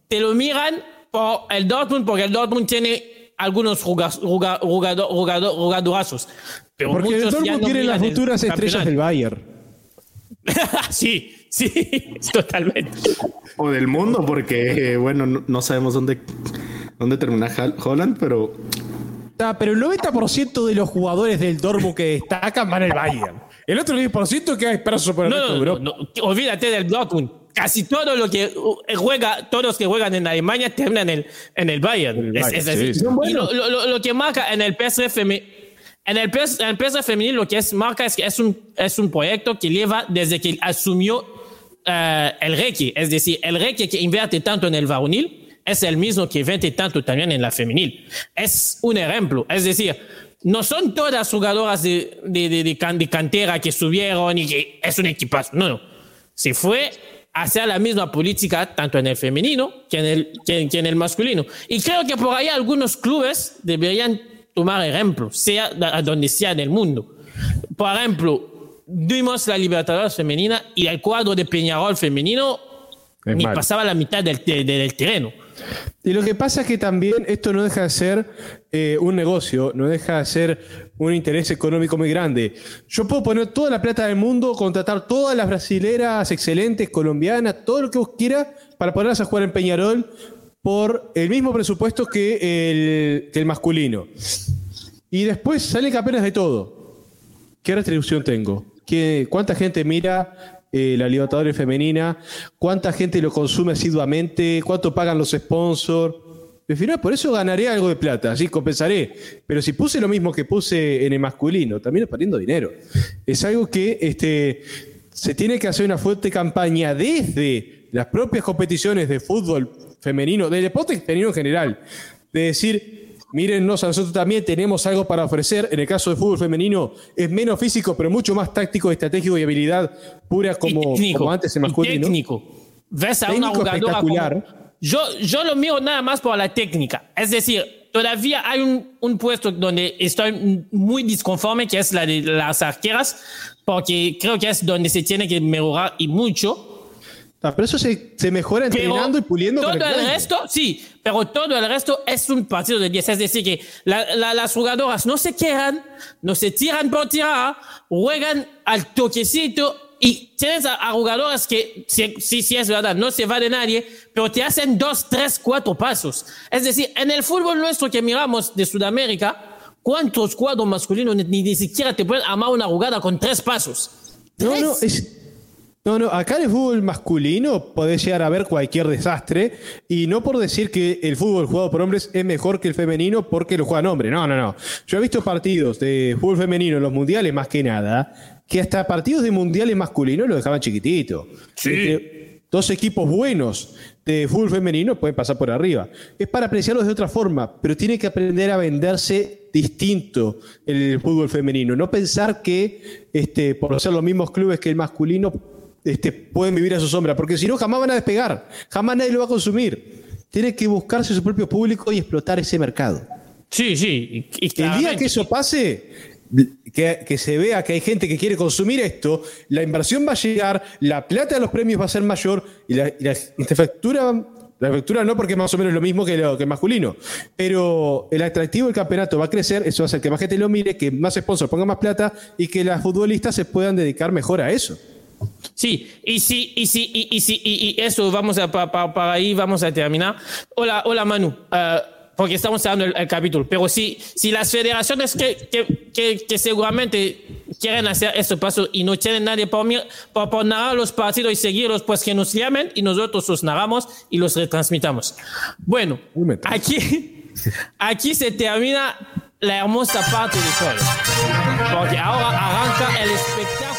te lo miran por el Dortmund, porque el Dortmund tiene algunos jugadorazos. Pero Porque el ya Dortmund no tiene las futuras estrellas del. Bayern. sí, sí, totalmente. O del mundo, porque, eh, bueno, no, no sabemos dónde, dónde termina Holland, pero Ah, pero el 90% de los jugadores del Dortmund que destacan van al Bayern. El otro 10% queda disperso por el No, resto de no, no, Europa. no, olvídate del Dortmund. Casi todo lo que uh, juega, todos los que juegan en Alemania terminan en el, en el Bayern. El Es- Bayern, es decir, sí, sí. y lo, lo- lo- que marca en el PSG femenino, en el, PS, en el PSG femenino lo que es marca es que es un, es un proyecto que lleva desde que asumió eh, el Reiki. Es decir, el Reiki que invierte tanto en el varonil es el mismo que vende tanto también en la femenil. Es un ejemplo. Es decir, no son todas jugadoras de, de, de, de cantera que subieron y que es un equipazo. No, no. Se fue hacer la misma política tanto en el femenino que en el, que, que en el masculino. Y creo que por ahí algunos clubes deberían tomar ejemplo, sea a donde sea en el mundo. Por ejemplo, dimos la Libertadores femenina y el cuadro de Peñarol femenino Es ni pasaba la mitad del, te- del terreno. Y lo que pasa es que también esto no deja de ser eh, un negocio, no deja de ser un interés económico muy grande. Yo puedo poner toda la plata del mundo, contratar todas las brasileras excelentes, colombianas, todo lo que vos quieras, para ponerlas a jugar en Peñarol por el mismo presupuesto que el, masculino. Y después sale campeones de todo. ¿Qué retribución tengo? ¿Qué, ¿Cuánta gente mira eh, la Libertadores femenina? ¿Cuánta gente lo consume asiduamente? ¿Cuánto pagan los sponsors? Al final, por eso ganaré algo de plata, así compensaré. Pero si puse lo mismo que puse en el masculino, también perdiendo dinero. Es algo que este, se tiene que hacer una fuerte campaña desde las propias competiciones de fútbol femenino, del deporte femenino en general, de decir, mírennos, a nosotros también tenemos algo para ofrecer. En el caso del fútbol femenino es menos físico, pero mucho más táctico, estratégico y habilidad pura como, técnico, como antes y masculino. técnico. Ves a una Técnico jugadora espectacular. como- Yo, yo lo miro nada más por la técnica. Es decir, todavía hay un, un puesto donde estoy muy disconforme, que es la de las arqueras, porque creo que es donde se tiene que mejorar y mucho. Ah, pero eso se, se mejora Pero entrenando y puliendo todo con el el resto, sí, pero todo el resto es un partido de 10. Es decir, que la- la- las jugadoras no se quejan, no se tiran por tirar, juegan al toquecito y tienes a, a jugadoras que, sí, sí, sí, es verdad, no se va de nadie, pero te hacen dos, tres, cuatro pasos. Es decir, en el fútbol nuestro que miramos de Sudamérica, ¿cuántos cuadros masculinos ni, ni siquiera te pueden armar una jugada con tres pasos? No, no, es. No, no, acá en el fútbol masculino podés llegar a ver cualquier desastre y no por decir que el fútbol jugado por hombres es mejor que el femenino porque lo juegan hombres. No, no, no. Yo he visto partidos de fútbol femenino en los mundiales más que nada que hasta partidos de mundiales masculinos lo dejaban chiquitito. Entre dos equipos buenos de fútbol femenino pueden pasar por arriba. Es para apreciarlos de otra forma, pero tiene que aprender a venderse distinto el fútbol femenino. No pensar que este, por ser los mismos clubes que el masculino este, pueden vivir a su sombra, porque si no jamás van a despegar, jamás nadie lo va a consumir. Tiene que buscarse su propio público y explotar ese mercado. Sí, sí. y- y El día que eso pase, que, que se vea que hay gente que quiere consumir esto, la inversión va a llegar, la plata de los premios va a ser mayor y la, y la infraestructura, la infraestructura no porque es más o menos lo mismo que, lo, que el masculino, pero el atractivo del campeonato va a crecer, eso va a hacer que más gente lo mire, que más sponsors pongan más plata y que las futbolistas se puedan dedicar mejor a eso. Sí, y sí, y sí, y, y sí, y, y eso vamos a pa- pa- para ahí vamos a terminar. Hola, hola Manu, eh, porque estamos cerrando el, el capítulo. Pero si, si las federaciones que, que, que, que seguramente quieren hacer ese paso y no tienen nadie por, mir- por, por narrar los partidos y seguirlos, pues que nos llamen y nosotros los narramos y los retransmitamos. Bueno, aquí, aquí se termina la hermosa parte de todo. Porque ahora arranca el espectáculo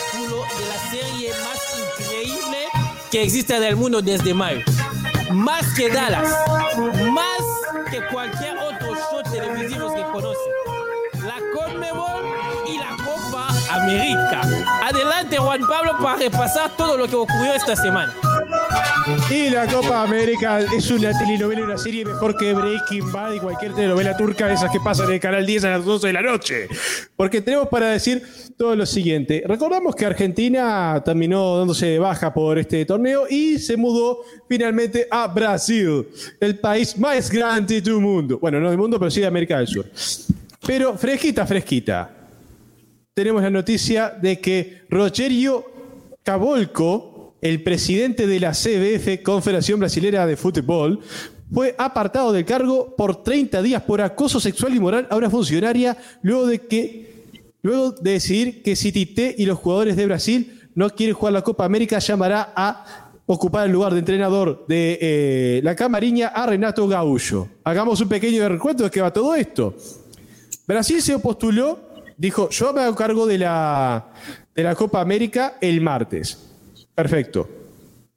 que existe en el mundo desde mayo. Más que Dallas, más que cualquier otro show televisivo que conoce. La Conmebol y la Copa América. Adelante Juan Pablo para repasar todo lo que ocurrió esta semana. Y la Copa América es una telenovela una serie mejor que Breaking Bad y cualquier telenovela turca de esas que pasan en el canal 10 a las 12 de la noche. Porque tenemos para decir todo lo siguiente. Recordamos que Argentina terminó dándose baja por este torneo y se mudó finalmente a Brasil, el país más grande del mundo. Bueno, no del mundo, pero sí de América del Sur. Pero fresquita, fresquita. Tenemos la noticia de que Rogerio Cabolco, el presidente de la CBF, Confederación Brasilera de Fútbol, fue apartado del cargo por 30 días por acoso sexual y moral a una funcionaria luego de que luego de decidir que si Tite y los jugadores de Brasil no quieren jugar la Copa América llamará a ocupar el lugar de entrenador de eh, la Camariña a Renato Gaullo. Hagamos un pequeño recuento de qué va todo esto. Brasil se postuló, dijo, yo me hago cargo de la, de la Copa América el martes. Perfecto.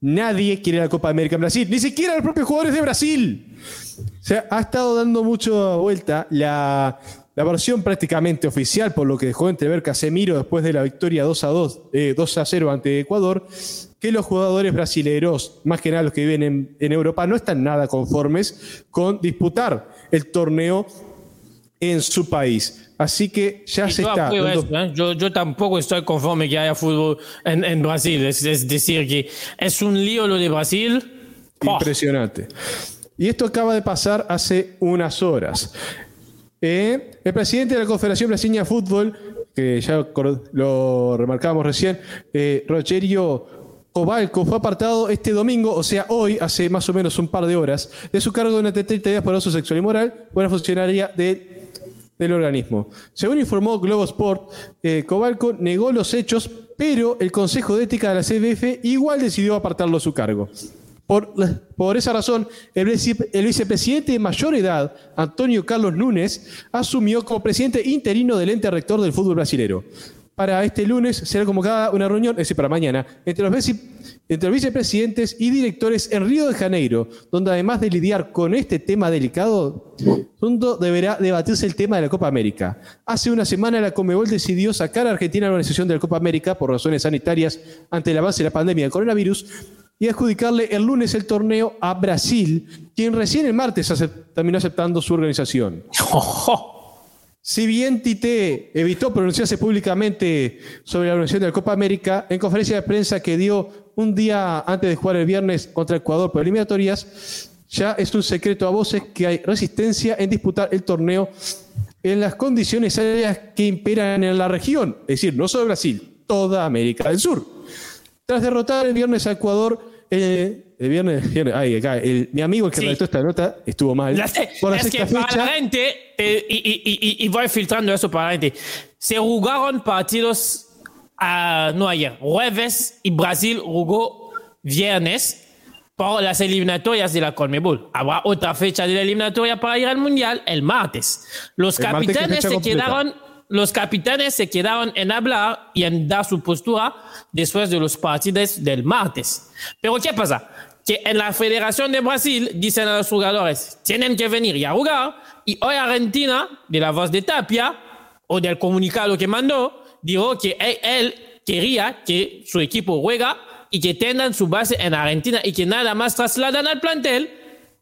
Nadie quiere la Copa América en Brasil, ni siquiera los propios jugadores de Brasil. O sea, ha estado dando mucho vuelta la, la versión prácticamente oficial, por lo que dejó entrever Casemiro después de la victoria 2 a 2, eh, 2 a 0 ante Ecuador, que los jugadores brasileños, más que nada los que viven en, en Europa, no están nada conformes con disputar el torneo en su país. Así que ya Y se está. esto, ¿eh? yo, yo tampoco estoy conforme que haya fútbol en, en Brasil. Es, es decir, que es un lío lo de Brasil. Impresionante. Y esto acaba de pasar hace unas horas. Eh, el presidente de la Confederación Brasileña de Fútbol, que ya lo remarcábamos recién, eh, Rogerio Cobalco, fue apartado este domingo, o sea, hoy, hace más o menos un par de horas, de su cargo durante 30 días por abuso sexual y moral, buena funcionaria de del organismo. Según informó Globo Sport, eh, Cobalco negó los hechos, pero el Consejo de Ética de la CBF igual decidió apartarlo de su cargo. Por, esa razón, el vicepresidente de mayor edad, Antonio Carlos Núñez, asumió como presidente interino del ente rector del fútbol brasilero. Para este lunes será convocada una reunión, es decir, para mañana, entre los, vicepresidentes y directores en Río de Janeiro, donde además de lidiar con este tema delicado, deberá debatirse el tema de la Copa América. Hace una semana la Comebol decidió sacar a Argentina de la organización de la Copa América por razones sanitarias ante el avance de la pandemia del coronavirus y adjudicarle el lunes el torneo a Brasil, quien recién el martes terminó aceptando su organización. Si bien Tite evitó pronunciarse públicamente sobre la organización de la Copa América, en conferencia de prensa que dio un día antes de jugar el viernes contra Ecuador por eliminatorias, ya es un secreto a voces que hay resistencia en disputar el torneo en las condiciones sanitarias que imperan en la región, es decir, no solo Brasil, toda América del Sur. Tras derrotar el viernes a Ecuador, eh, el viernes, viernes- ay, acá, el- mi amigo el que Sí. redactó esta nota estuvo mal. La Por la es que sexta para fecha, la gente, eh, y, y- y- y voy filtrando eso para la gente, se jugaron partidos a, no ayer, jueves y Brasil jugó viernes por las eliminatorias de la Conmebol. Habrá otra fecha de la eliminatoria para ir al Mundial el martes. Los El martes, ¿qué capitanes fecha se completa? quedaron los capitanes se quedaron en hablar y en dar su postura después de los partidos del martes. Pero ¿qué pasa? Que en la Federación de Brasil dicen a los jugadores, tienen que venir y a jugar, y hoy Argentina, de la voz de Tapia, o del comunicado que mandó, dijo que él, él quería que su equipo juega y que tengan su base en Argentina y que nada más trasladan al plantel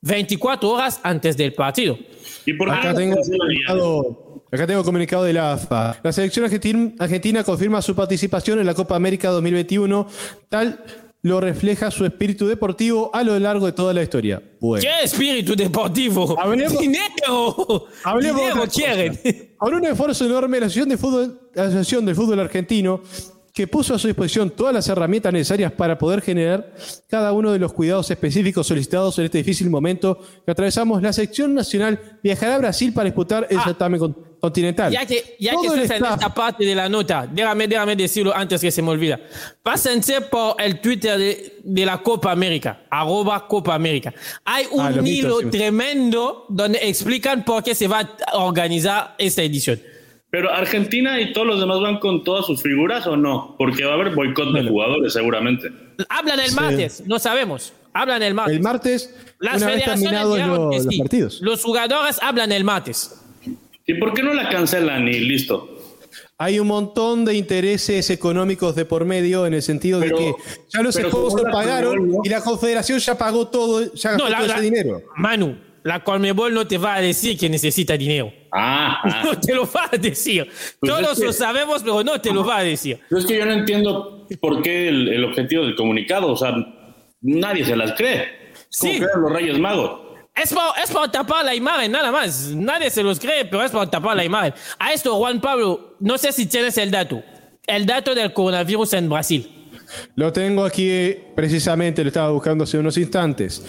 24 horas antes del partido. ¿Y por qué Acá tengo, comunicado, acá tengo comunicado de la AFA. La selección argentin- argentina confirma su participación en la Copa América 2021, tal lo refleja su espíritu deportivo a lo largo de toda la historia. Bueno. ¿Qué espíritu deportivo? Hablemos- ¡Dinero! Hablemos ¡Dinero quieren! Ahora un esfuerzo enorme la Asociación, de Fútbol, la Asociación del Fútbol Argentino que puso a su disposición todas las herramientas necesarias para poder generar cada uno de los cuidados específicos solicitados en este difícil momento que atravesamos. La selección nacional viajará a Brasil para disputar el Ah. certamen con- continental. Ya que, ya que estás en esta parte de la nota, déjame, déjame decirlo antes que se me olvida. Pásense por el Twitter de, de la Copa América, arroba Copa América. Hay un Ah, hilo sí. tremendo donde explican por qué se va a organizar esta edición. Pero Argentina y todos los demás van con todas sus figuras o no? Porque va a haber boicot de jugadores seguramente. Hablan el martes, no sabemos. Hablan el martes. El martes, Las una vez terminados lo- que los sí. partidos. Los jugadores hablan el martes. ¿Y por qué no la cancelan y listo? Hay un montón de intereses económicos de por medio en el sentido Pero- de que ya los la pagaron y la confederación ya pagó todo, ya gastó No, la, todo la- ese dinero. Manu, la Conmebol no te va a decir que necesita dinero. Ah, ah. No te lo va a decir. Pues Todos que- lo sabemos, pero no te lo va a decir. Pero es que yo no entiendo por qué el, el objetivo del comunicado. O sea, nadie se las cree. Como Sí. creer los Reyes Magos. Es por, es por tapar la imagen, nada más. Nadie se los cree, pero es por tapar la imagen. A esto, Juan Pablo, no sé si tienes el dato. El dato del coronavirus en Brasil. Lo tengo aquí eh, precisamente, lo estaba buscando hace unos instantes.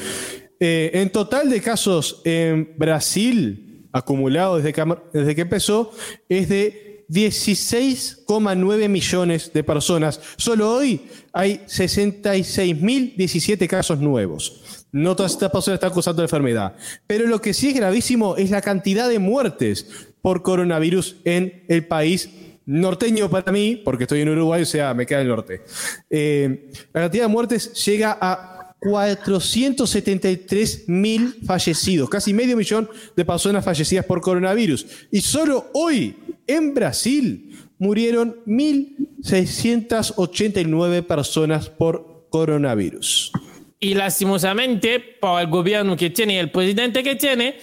Eh, en total de casos en Brasil, acumulado desde que, desde que empezó, es de 16,9 millones de personas. Solo hoy hay 66.017 casos nuevos. No todas estas personas están acusando la enfermedad. Pero lo que sí es gravísimo es la cantidad de muertes por coronavirus en el país norteño para mí, porque estoy en Uruguay, o sea, me queda el norte. Eh, la cantidad de muertes llega a 473 mil fallecidos, casi medio millón de personas fallecidas por coronavirus. Y solo hoy, en Brasil, murieron 1.689 personas por coronavirus. Y lastimosamente, por el gobierno que tiene y el presidente que tiene,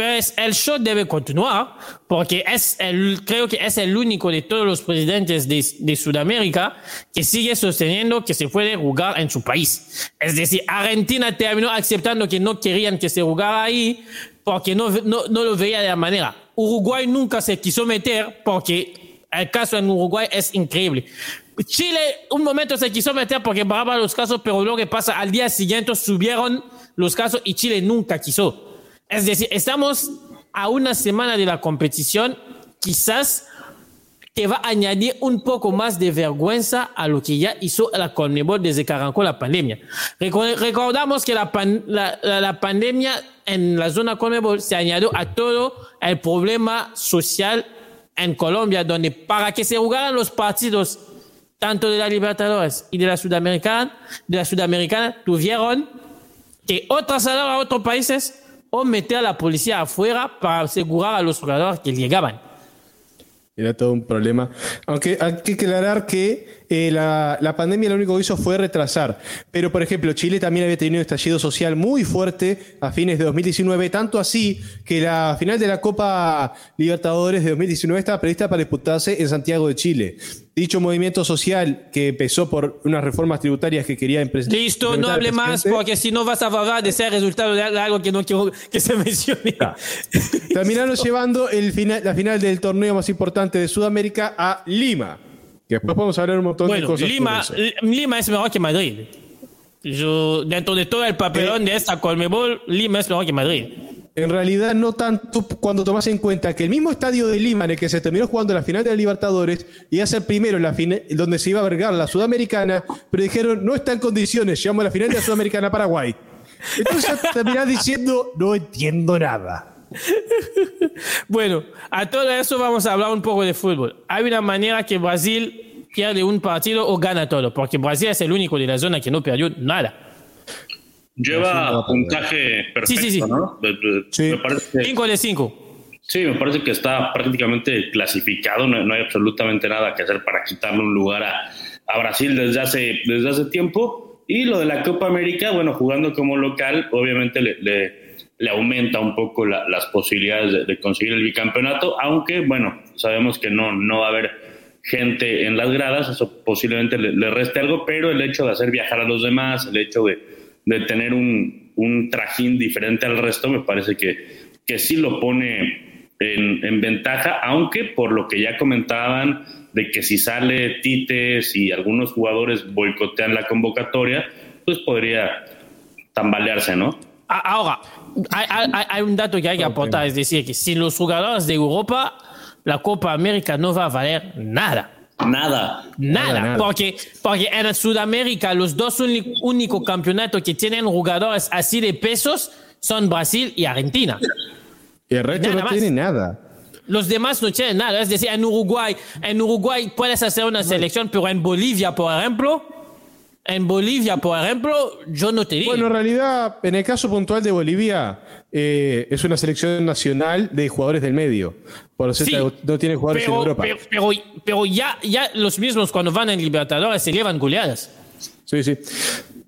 pues el show debe continuar, porque es el, creo que es el único de todos los presidentes de, de Sudamérica que sigue sosteniendo que se puede jugar en su país. Es decir, Argentina terminó aceptando que no querían que se jugara ahí porque no, no, no lo veía de la manera. Uruguay nunca se quiso meter porque el caso en Uruguay es increíble. Chile un momento se quiso meter porque bajaba los casos, pero lo que pasa al día siguiente subieron los casos y Chile nunca quiso. Es decir, estamos a una semana de la competición, quizás que va a añadir un poco más de vergüenza a lo que ya hizo la Conmebol desde que arrancó la pandemia. Reco- Recordamos que la, pan- la, la- la pandemia en la zona Conmebol se añadió a todo el problema social en Colombia, donde para que se jugaran los partidos tanto de la Libertadores y de la Sudamericana, de la Sudamericana tuvieron que o trasladar a otros países o meter a la policía afuera para asegurar a los jugadores que llegaban. Era todo un problema. Aunque hay que aclarar que eh, la, la pandemia lo único que hizo fue retrasar. Pero, por ejemplo, Chile también había tenido un estallido social muy fuerte a fines de 2019, tanto así que la final de la Copa Libertadores de 2019 estaba prevista para disputarse en Santiago de Chile. Dicho movimiento social que empezó por unas reformas tributarias que quería impres- Listo, no hable más porque si no vas a hablar de ser resultado de algo que no quiero que se mencione. Terminaron llevando el final, la final del torneo más importante de Sudamérica a Lima. Que después podemos hablar un montón de Bueno, cosas. Lima. Lima es mejor que Madrid. Yo, dentro de todo el papelón de esta Colmebol, Lima es mejor que Madrid. En realidad, no tanto cuando tomas en cuenta que el mismo estadio de Lima en el que se terminó jugando la final de la Libertadores iba a ser primero en la final, donde se iba a vergar la Sudamericana, pero dijeron no está en condiciones, llevamos la final de la Sudamericana a Paraguay. Entonces terminás diciendo no entiendo nada. Bueno, a todo eso vamos a hablar un poco de fútbol. Hay una manera que Brasil pierde un partido o gana todo, porque Brasil es el único de la zona que no perdió nada. Lleva puntaje perfecto, Sí, sí, sí. ¿no? De- de- Sí. Me parece que- 5 de 5. Sí, me parece que está prácticamente clasificado, no, no hay absolutamente nada que hacer para quitarle un lugar a, a Brasil desde hace, desde hace tiempo. Y lo de la Copa América, bueno, jugando como local, obviamente le, le- le aumenta un poco la- las posibilidades de, de conseguir el bicampeonato, aunque, bueno, sabemos que no, no va a haber gente en las gradas, eso posiblemente le, le reste algo, pero el hecho de hacer viajar a los demás, el hecho de, de tener un, un trajín diferente al resto, me parece que, que sí lo pone en, en ventaja, aunque por lo que ya comentaban de que si sale Tite, si algunos jugadores boicotean la convocatoria, pues podría tambalearse, ¿no? Ahora, hay, hay- hay un dato que hay que aportar, es decir, que sin los jugadores de Europa, la Copa América no va a valer nada. Nada. Nada, nada. Porque, porque en Sudamérica los dos únicos campeonatos que tienen jugadores así de pesos son Brasil y Argentina. Y el resto Nada no más. tiene nada. Los demás no tienen nada. Es decir, en Uruguay, en Uruguay puedes hacer una selección, pero en Bolivia, por ejemplo, en Bolivia, por ejemplo, yo no te digo. Bueno, en realidad, en el caso puntual de Bolivia, eh, es una selección nacional de jugadores del medio. Por eso Sí, no tiene jugadores en pero, Europa. pero, pero, pero ya, ya los mismos cuando van en Libertadores se llevan goleadas. Sí, sí.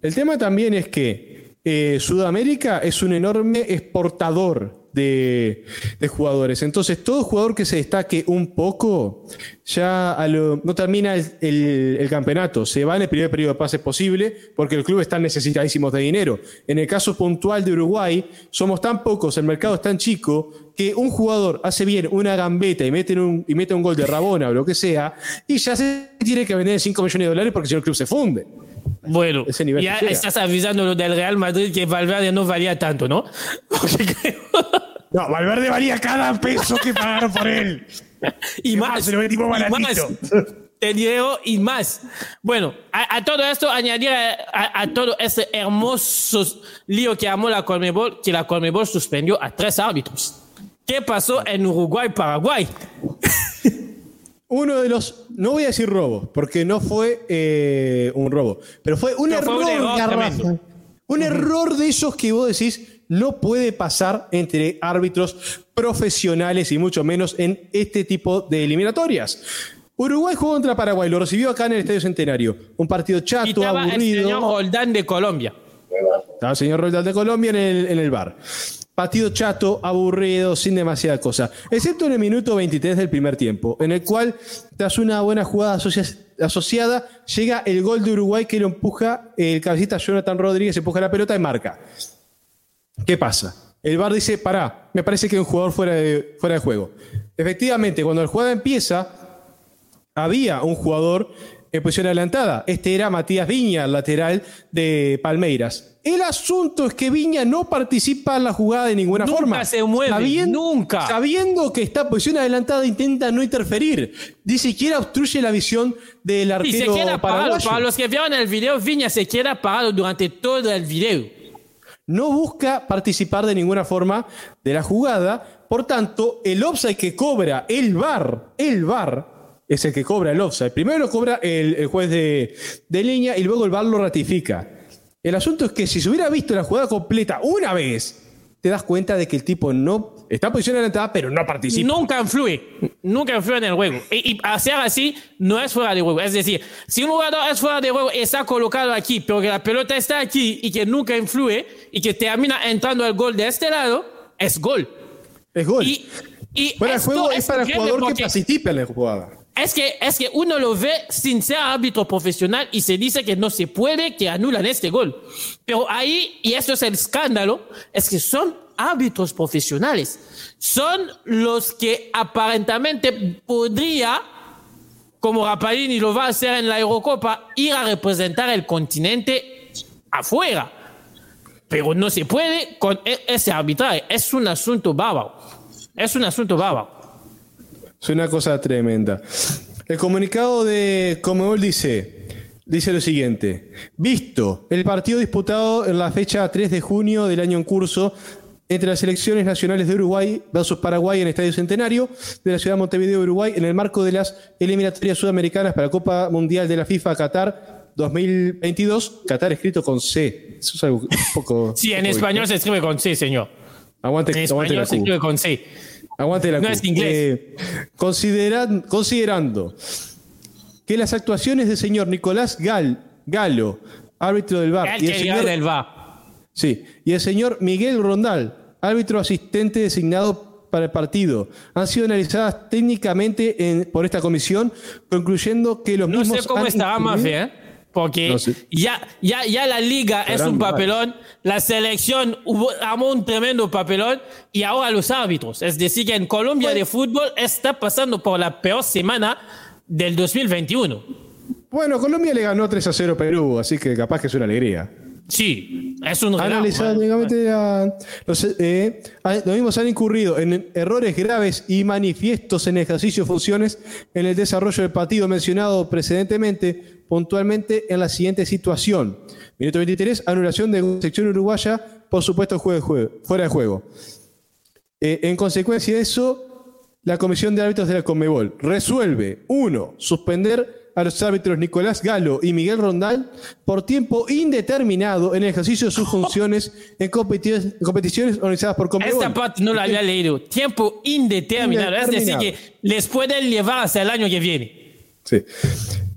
El tema también es que eh, Sudamérica es un enorme exportador de, de jugadores. Entonces, todo jugador que se destaque un poco, ya a lo- no termina el, el- el campeonato. Se va en el primer periodo de pases posible porque el club está necesitadísimos de dinero. En el caso puntual de Uruguay, somos tan pocos, el mercado es tan chico, que un jugador hace bien una gambeta y mete un, y mete un gol de Rabona o lo que sea, y ya se tiene que vender 5 millones de dólares porque si no el club se funde. Bueno, Ese nivel ya estás avisando lo del Real Madrid que Valverde no valía tanto, ¿no? No, Valverde valía cada peso que pagaron por él. y más, más, se lo metimos y baratito. digo, y más. Bueno, a, a todo esto, añadir a, a- a todo ese hermoso lío que armó la Colmebol, que la Colmebol suspendió a tres árbitros. ¿Qué pasó en Uruguay, Paraguay? uno de los, no voy a decir robos, porque no fue eh, un robo, pero fue un error, fue un error. Un de esos que vos decís no puede pasar entre árbitros profesionales y mucho menos en este tipo de eliminatorias. Uruguay jugó contra Paraguay, lo recibió acá en el Estadio Centenario. Un partido Y chato, estaba el aburrido. señor Roldán de Colombia. Estaba el señor Roldán de Colombia en el, en el bar. Partido chato, aburrido, sin demasiada cosa. Excepto en el minuto 23 del primer tiempo, en el cual, tras una buena jugada asocia- asociada, llega el gol de Uruguay que lo empuja el cabecita Jonathan Rodríguez, empuja la pelota y marca. ¿Qué pasa? El bar dice, pará, me parece que hay un jugador fuera de, fuera de juego. Efectivamente, cuando el juego empieza, había un jugador en posición adelantada. Este era Matías Viña, lateral de Palmeiras. El asunto es que Viña no participa en la jugada de ninguna Nunca forma. se mueve, nunca. Sabiendo que está en posición adelantada, intenta no interferir. Ni siquiera obstruye la visión del Y se arquero queda parado. Para los que vieron el video, Viña se queda parado durante todo el video. no busca participar de ninguna forma de la jugada. Por tanto, el offside que cobra el VAR, el VAR es el que cobra el offside. Primero lo cobra el, el juez de, de línea y luego el VAR lo ratifica. El asunto es que si se hubiera visto la jugada completa una vez, te das cuenta de que el tipo no está en posición adelantada, pero no participa. Nunca influye, nunca influye en el juego. Y, y hacer así no es fuera de juego. Es decir, si un jugador es fuera de juego y está colocado aquí, pero que la pelota está aquí y que nunca influye y que termina entrando el gol de este lado, es gol. Es gol. Y, y Fuera de esto juego es para el jugador que participe en la jugada. Es que, es que uno lo ve sin ser árbitro profesional y se dice que no se puede que anulan este gol. Pero ahí, y eso es el escándalo, es que son árbitros profesionales. Son los que aparentemente podría, como Rapalini lo va a hacer en la Eurocopa, ir a representar el continente afuera. Pero no se puede con e- ese arbitraje. Es un asunto bárbaro. Es un asunto bárbaro. Es una cosa tremenda. El comunicado de Comebol dice, dice lo siguiente. Visto el partido disputado en la fecha 3 de junio del año en curso entre las selecciones nacionales de Uruguay versus Paraguay en el Estadio Centenario de la ciudad de Montevideo, Uruguay, en el marco de las eliminatorias sudamericanas para la Copa Mundial de la FIFA Qatar 2022. Qatar escrito con C. Eso es algo un poco... Sí, en poco español se escribe con C, señor. Aguante, En aguante la español se escribe con C. Aguante la No Q. es inglés. Eh, consideran- considerando que las actuaciones del señor Nicolás Gal, Galo, árbitro del VAR, y el, señor, gana el va. sí, y el señor Miguel Rondal, árbitro asistente designado para el partido, han sido analizadas técnicamente en- por esta comisión, concluyendo que los No mismos sé cómo han incluido- Mafia, ¿eh? Porque No ya, ya, ya la liga es un papelón, la selección hubo, armó un tremendo papelón y ahora los árbitros. Es decir, que en Colombia de fútbol está pasando por la peor semana del 2021. Bueno, Colombia le ganó 3 a 0 a Perú, así que capaz que es una alegría. Sí, es un analizado los, eh, los mismos han incurrido en errores graves y manifiestos en ejercicio de funciones en el desarrollo del partido mencionado precedentemente, puntualmente en la siguiente situación. Minuto 23, anulación de sección uruguaya, por supuesto juego de juego- fuera de juego. Eh, en consecuencia de eso, la Comisión de Árbitros de la Conmebol resuelve, uno, suspender a los árbitros Nicolás Galo y Miguel Rondal por tiempo indeterminado en el ejercicio de sus funciones en competiciones, organizadas por Conmebol. Esta parte no la había leído. Tiempo indeterminado. Es decir, Indeterminado. que les pueden llevar hasta el año que viene. Sí.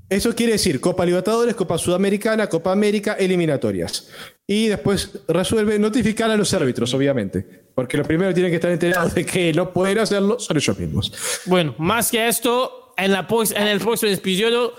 Eso quiere decir Copa Libertadores, Copa Sudamericana, Copa América, eliminatorias. Y después resuelve notificar a los árbitros, obviamente. Porque los primeros tienen que estar enterados de que no pueden hacerlo son ellos mismos. Bueno, más que esto, en, la, en el próximo episodio,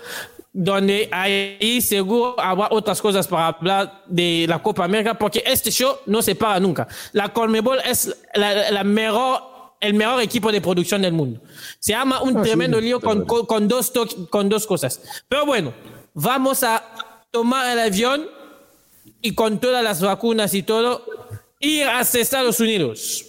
donde ahí seguro habrá otras cosas para hablar de la Copa América, porque este show no se para nunca. La Conmebol es la, la mejor, el mejor equipo de producción del mundo. Se llama un Ah, sí, tremendo lío con, con, con dos con dos cosas. Pero bueno, vamos a tomar el avión y con todas las vacunas y todo, ir hasta Estados Unidos.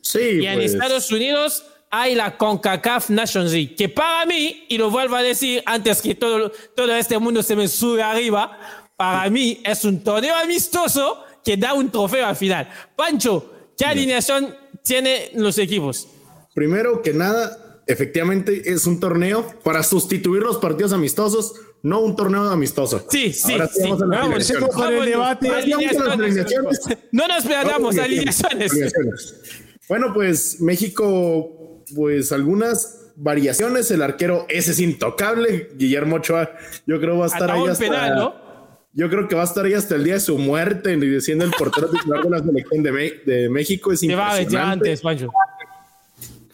Sí, Y en pues, Estados Unidos hay la CONCACAF Nations League, que para mí, y lo vuelvo a decir antes que todo, todo este mundo se me sube arriba, para mí es un torneo amistoso que da un trofeo al final. Pancho, ¿qué alineación tienen los equipos? primero que nada, efectivamente es un torneo para sustituir los partidos amistosos, no un torneo amistoso. Sí, sí, Ahora vamos Vamos, el debate. Alineaciones. No nos perdamos, Alineaciones. alineaciones. Bueno, pues México, pues algunas variaciones. El arquero ese es intocable. Guillermo Ochoa, yo creo va a estar ahí un hasta. penal, ¿no? Yo creo que va a estar ahí hasta el día de su muerte y siendo el portero titular de la selección de, México. Es Te va a antes, Pancho.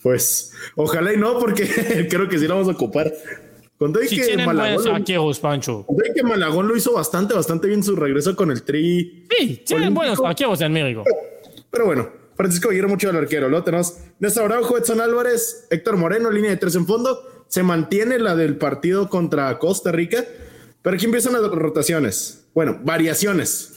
Pues ojalá y no, porque creo que sí lo vamos a ocupar. Con todo y Si que Malagón, lo- Pancho. que Malagón hizo bastante, bastante bien su regreso con el tri. Sí, tienen buenos arqueros en México. Pero bueno, Francisco Guillermo mucho el arquero. Luego tenemos Néstor Araujo, Edson Álvarez, Héctor Moreno, línea de tres en fondo. Se mantiene la del partido contra Costa Rica. Pero aquí empiezan las rotaciones. Bueno, variaciones.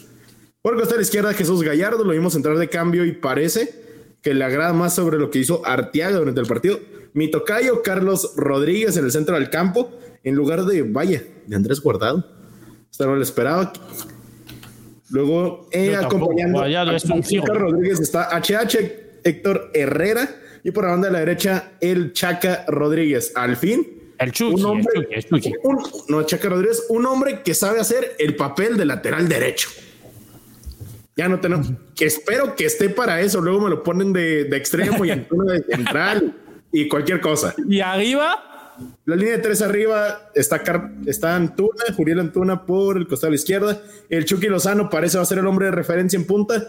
Por el costado de la izquierda, Jesús Gallardo, lo vimos entrar de cambio y parece que le agrada más sobre lo que hizo Arteaga durante el partido. Mi tocayo, Carlos Rodríguez en el centro del campo, en lugar de, vaya, de Andrés Guardado. Esta no lo esperaba. Luego, eh, acompañando a Rodríguez está HH, Héctor Herrera y por la banda de la derecha, el Chaca Rodríguez. Al fin, El Chucky, un el hombre, Chucky, el Chucky. un- no, Chaca Rodríguez, un hombre que sabe hacer el papel de lateral derecho. Ya no tenemos, que espero que esté para eso. Luego me lo ponen de, de extremo y Antuna de central y cualquier cosa. Y arriba, La línea de tres arriba está, Car- está Antuna, Juriel Antuna por el costado de la izquierda. El Chucky Lozano parece va a ser el hombre de referencia en punta.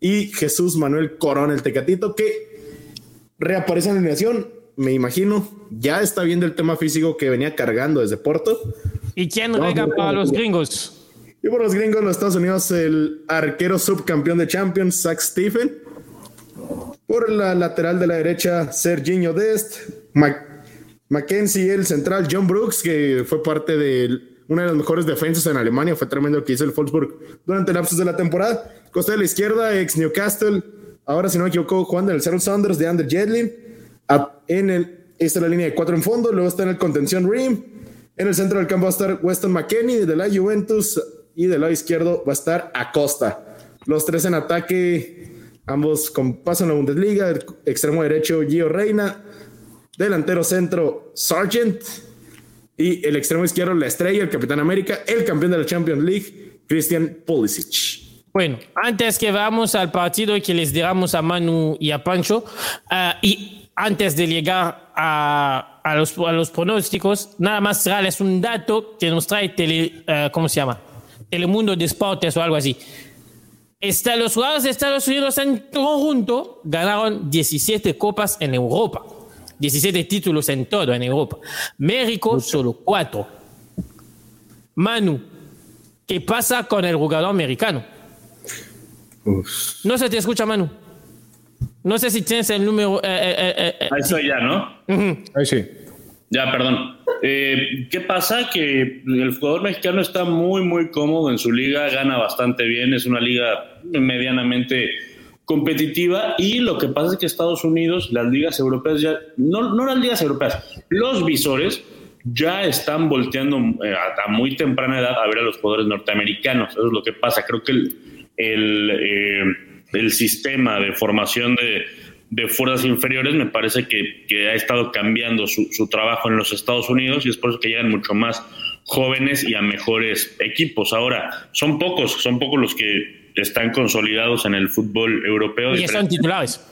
Y Jesús Manuel Corona, el Tecatito, que reaparece en la alineación. Me imagino, ya está viendo el tema físico que venía cargando desde Porto. ¿y quién No, rega no, para los gringos? Y por los gringos, los Estados Unidos, el arquero subcampeón de Champions, Zach Stephen. Por la lateral de la derecha, Serginho Dest. Mac- Mackenzie, el central, John Brooks, que fue parte de una de las mejores defensas en Alemania. Fue tremendo lo que hizo el Wolfsburg durante el lapsus de la temporada. Costa de la izquierda, ex Newcastle. Ahora, si no me equivoco, jugando en el Seattle Saunders de Ander Jedlin. En el, esta es la línea de cuatro en fondo. Luego está en el contención Rim. En el centro del campo va a estar Weston McKenney de la Juventus. Y del lado izquierdo va a estar Acosta. Los tres en ataque, ambos con paso en la Bundesliga. El extremo derecho, Gio Reina. Delantero centro, Sargent. Y el extremo izquierdo, la estrella, el Capitán América, el campeón de la Champions League, Christian Pulisic. Bueno, antes que vamos al partido y que les digamos a Manu y a Pancho, ah, y antes de llegar a, a los, a los pronósticos, nada más traerles un dato que nos trae tele, ah, ¿cómo se llama? Telemundo Deportes o algo así. Está, los jugadores de Estados Unidos en conjunto ganaron 17 copas en Europa. 17 títulos en todo en Europa. México solo 4. Manu, ¿qué pasa con el jugador americano? No se te escucha, Manu. No sé si tienes el número. eh, eh, eh, eh, Ahí estoy ya, ¿no? Ahí sí. Ya, perdón. Eh, ¿Qué pasa? Que el jugador mexicano está muy, muy cómodo en su liga, gana bastante bien, es una liga medianamente competitiva y lo que pasa es que Estados Unidos, las ligas europeas ya, no, no las ligas europeas, los visores ya están volteando eh, a, a muy temprana edad a ver a los jugadores norteamericanos. Eso es lo que pasa. Creo que el, el, eh, el sistema de formación de, de fuerzas inferiores me parece que, que ha estado cambiando su, su, trabajo en los Estados Unidos y es por eso que llegan mucho más jóvenes y a mejores equipos. Ahora, son pocos, son pocos los que están consolidados en el fútbol europeo. Y son titulares.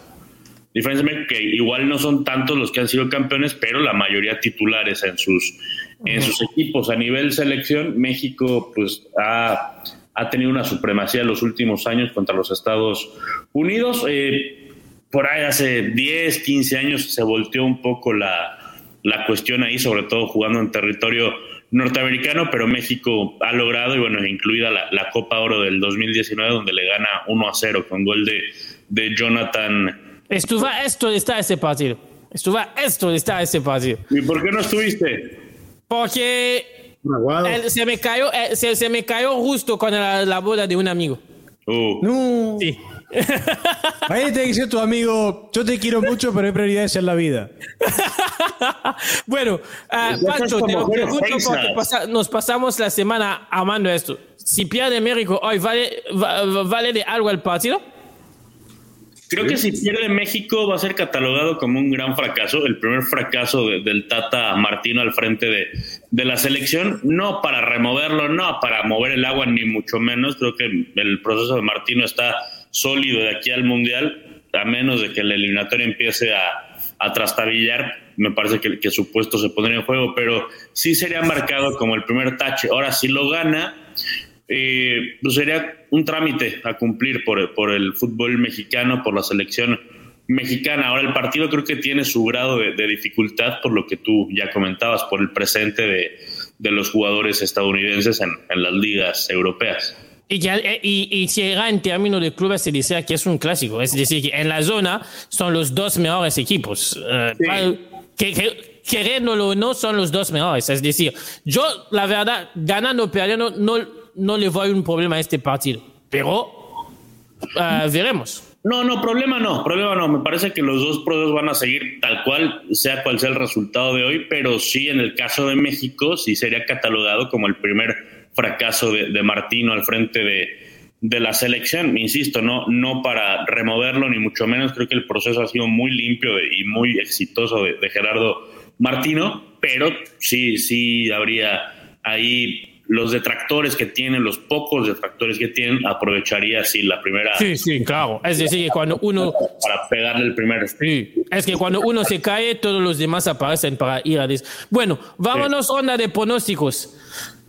Diferencia que igual no son tantos los que han sido campeones, pero la mayoría titulares en sus, en sus equipos. A nivel selección, México pues ha, ha tenido una supremacía en los últimos años contra los Estados Unidos. Eh, por ahí hace 10, 15 años se volteó un poco la, la cuestión ahí, sobre todo jugando en territorio norteamericano, pero México ha logrado, y bueno, incluida la, la Copa Oro del 2019, donde le gana 1 a 0 con gol de, de Jonathan. Estuvo esto estar ese partido. Estuvo esto estar ese partido. ¿Y por qué no estuviste? Porque. Él, se, me cayó, eh, se, se, me cayó justo con la, la boda de un amigo. Uh. No. Sí. Ahí te dice tu amigo, yo te quiero mucho, pero hay prioridades en la vida. bueno, uh, Pancho, te lo pregunto porque pasa, nos pasamos la semana amando esto. Si pierde México hoy, ¿vale, va, ¿vale de algo el partido? Creo que si pierde México va a ser catalogado como un gran fracaso, el primer fracaso del Tata Martino al frente de, de, la selección, no para removerlo, no para mover el agua, ni mucho menos. Creo que el proceso de Martino está sólido de aquí al Mundial, a menos de que el eliminatorio empiece a, a trastabillar, me parece que, que su puesto se pondría en juego, pero sí sería marcado como el primer tache. Ahora, si lo gana, eh, pues sería un trámite a cumplir por, por, el fútbol mexicano, por la selección mexicana. Ahora el partido creo que tiene su grado de, dificultad por lo que tú ya comentabas, por el presente de, de los jugadores estadounidenses en, en, las ligas europeas. Y, ya, eh, y, y si en términos de clubes se dice que es un clásico, es decir, que en la zona son los dos mejores equipos. Uh, sí. que, que, queriéndolo o no, son los dos mejores. Es decir, yo, la verdad, ganando o perdiendo, no, no le voy un problema a este partido, pero uh, veremos. No, no, problema no, problema no. Me parece que los dos procesos van a seguir tal cual, sea cual sea el resultado de hoy, pero sí en el caso de México, sí sería catalogado como el primer fracaso de, de Martino al frente de, de, la selección. Insisto, no, no para removerlo, ni mucho menos. Creo que el proceso ha sido muy limpio y muy exitoso de, de Gerardo Martino, pero sí, sí habría ahí los detractores que tienen, los pocos detractores que tienen, aprovecharía así la primera. Sí, sí, claro. Es decir, que cuando uno. Para pegarle el primer. Sí, es que cuando uno se cae, todos los demás aparecen para ir a. Des... Bueno, vámonos, sí. onda de pronósticos.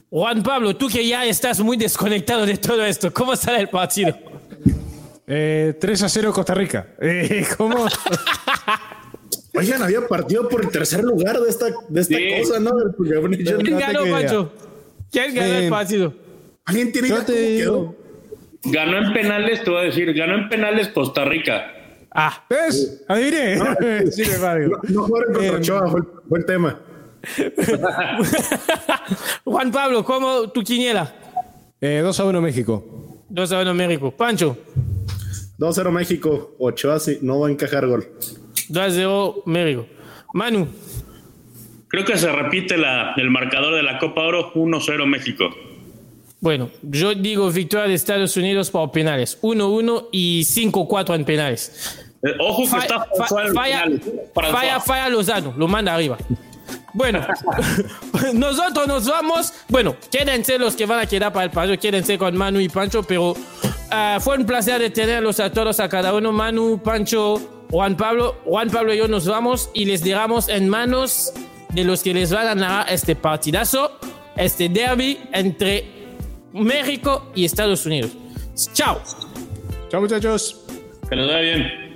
Juan Pablo, tú que ya estás muy desconectado de todo esto, ¿cómo sale el partido? Eh, 3 a 0 Costa Rica. Eh, ¿Cómo? Oigan, había partido por el tercer lugar de esta, de esta sí. cosa, ¿no? ¿Quién ganó, Pancho? ¿Quién ganó eh, el partido? ¿Alguien tiene idea cómo quedó? Ganó en penales, te voy a decir, ganó en penales Costa Rica. Ah, ¿ves? Adiviné. No, sí, no, no jugaron contra eh, Ochoa, fue, fue el tema. Juan Pablo, ¿cómo tu quiniela? Eh, 2 a 1 México. 2 a 1 México. Pancho. 2 a 0 México. Ochoa sí, no va a encajar gol. 2 a 0 México. Manu. Creo que se repite la, el marcador de la Copa Oro 1-0 México. Bueno, yo digo victoria de Estados Unidos por penales. 1-1 y 5-4 en penales. Eh, ojo que Fa está fa falla, falla, falla Lozano, lo manda arriba. Bueno, nosotros nos vamos. Bueno, quédense los que van a quedar para el partido, quédense con Manu y Pancho, pero uh, fue un placer de tenerlos a todos, a cada uno. Manu, Pancho, Juan Pablo. Juan Pablo y yo nos vamos y les dejamos en manos de los que les van a ganar este partidazo, este derby entre México y Estados Unidos. Chao. Chao muchachos. Que nos vaya bien.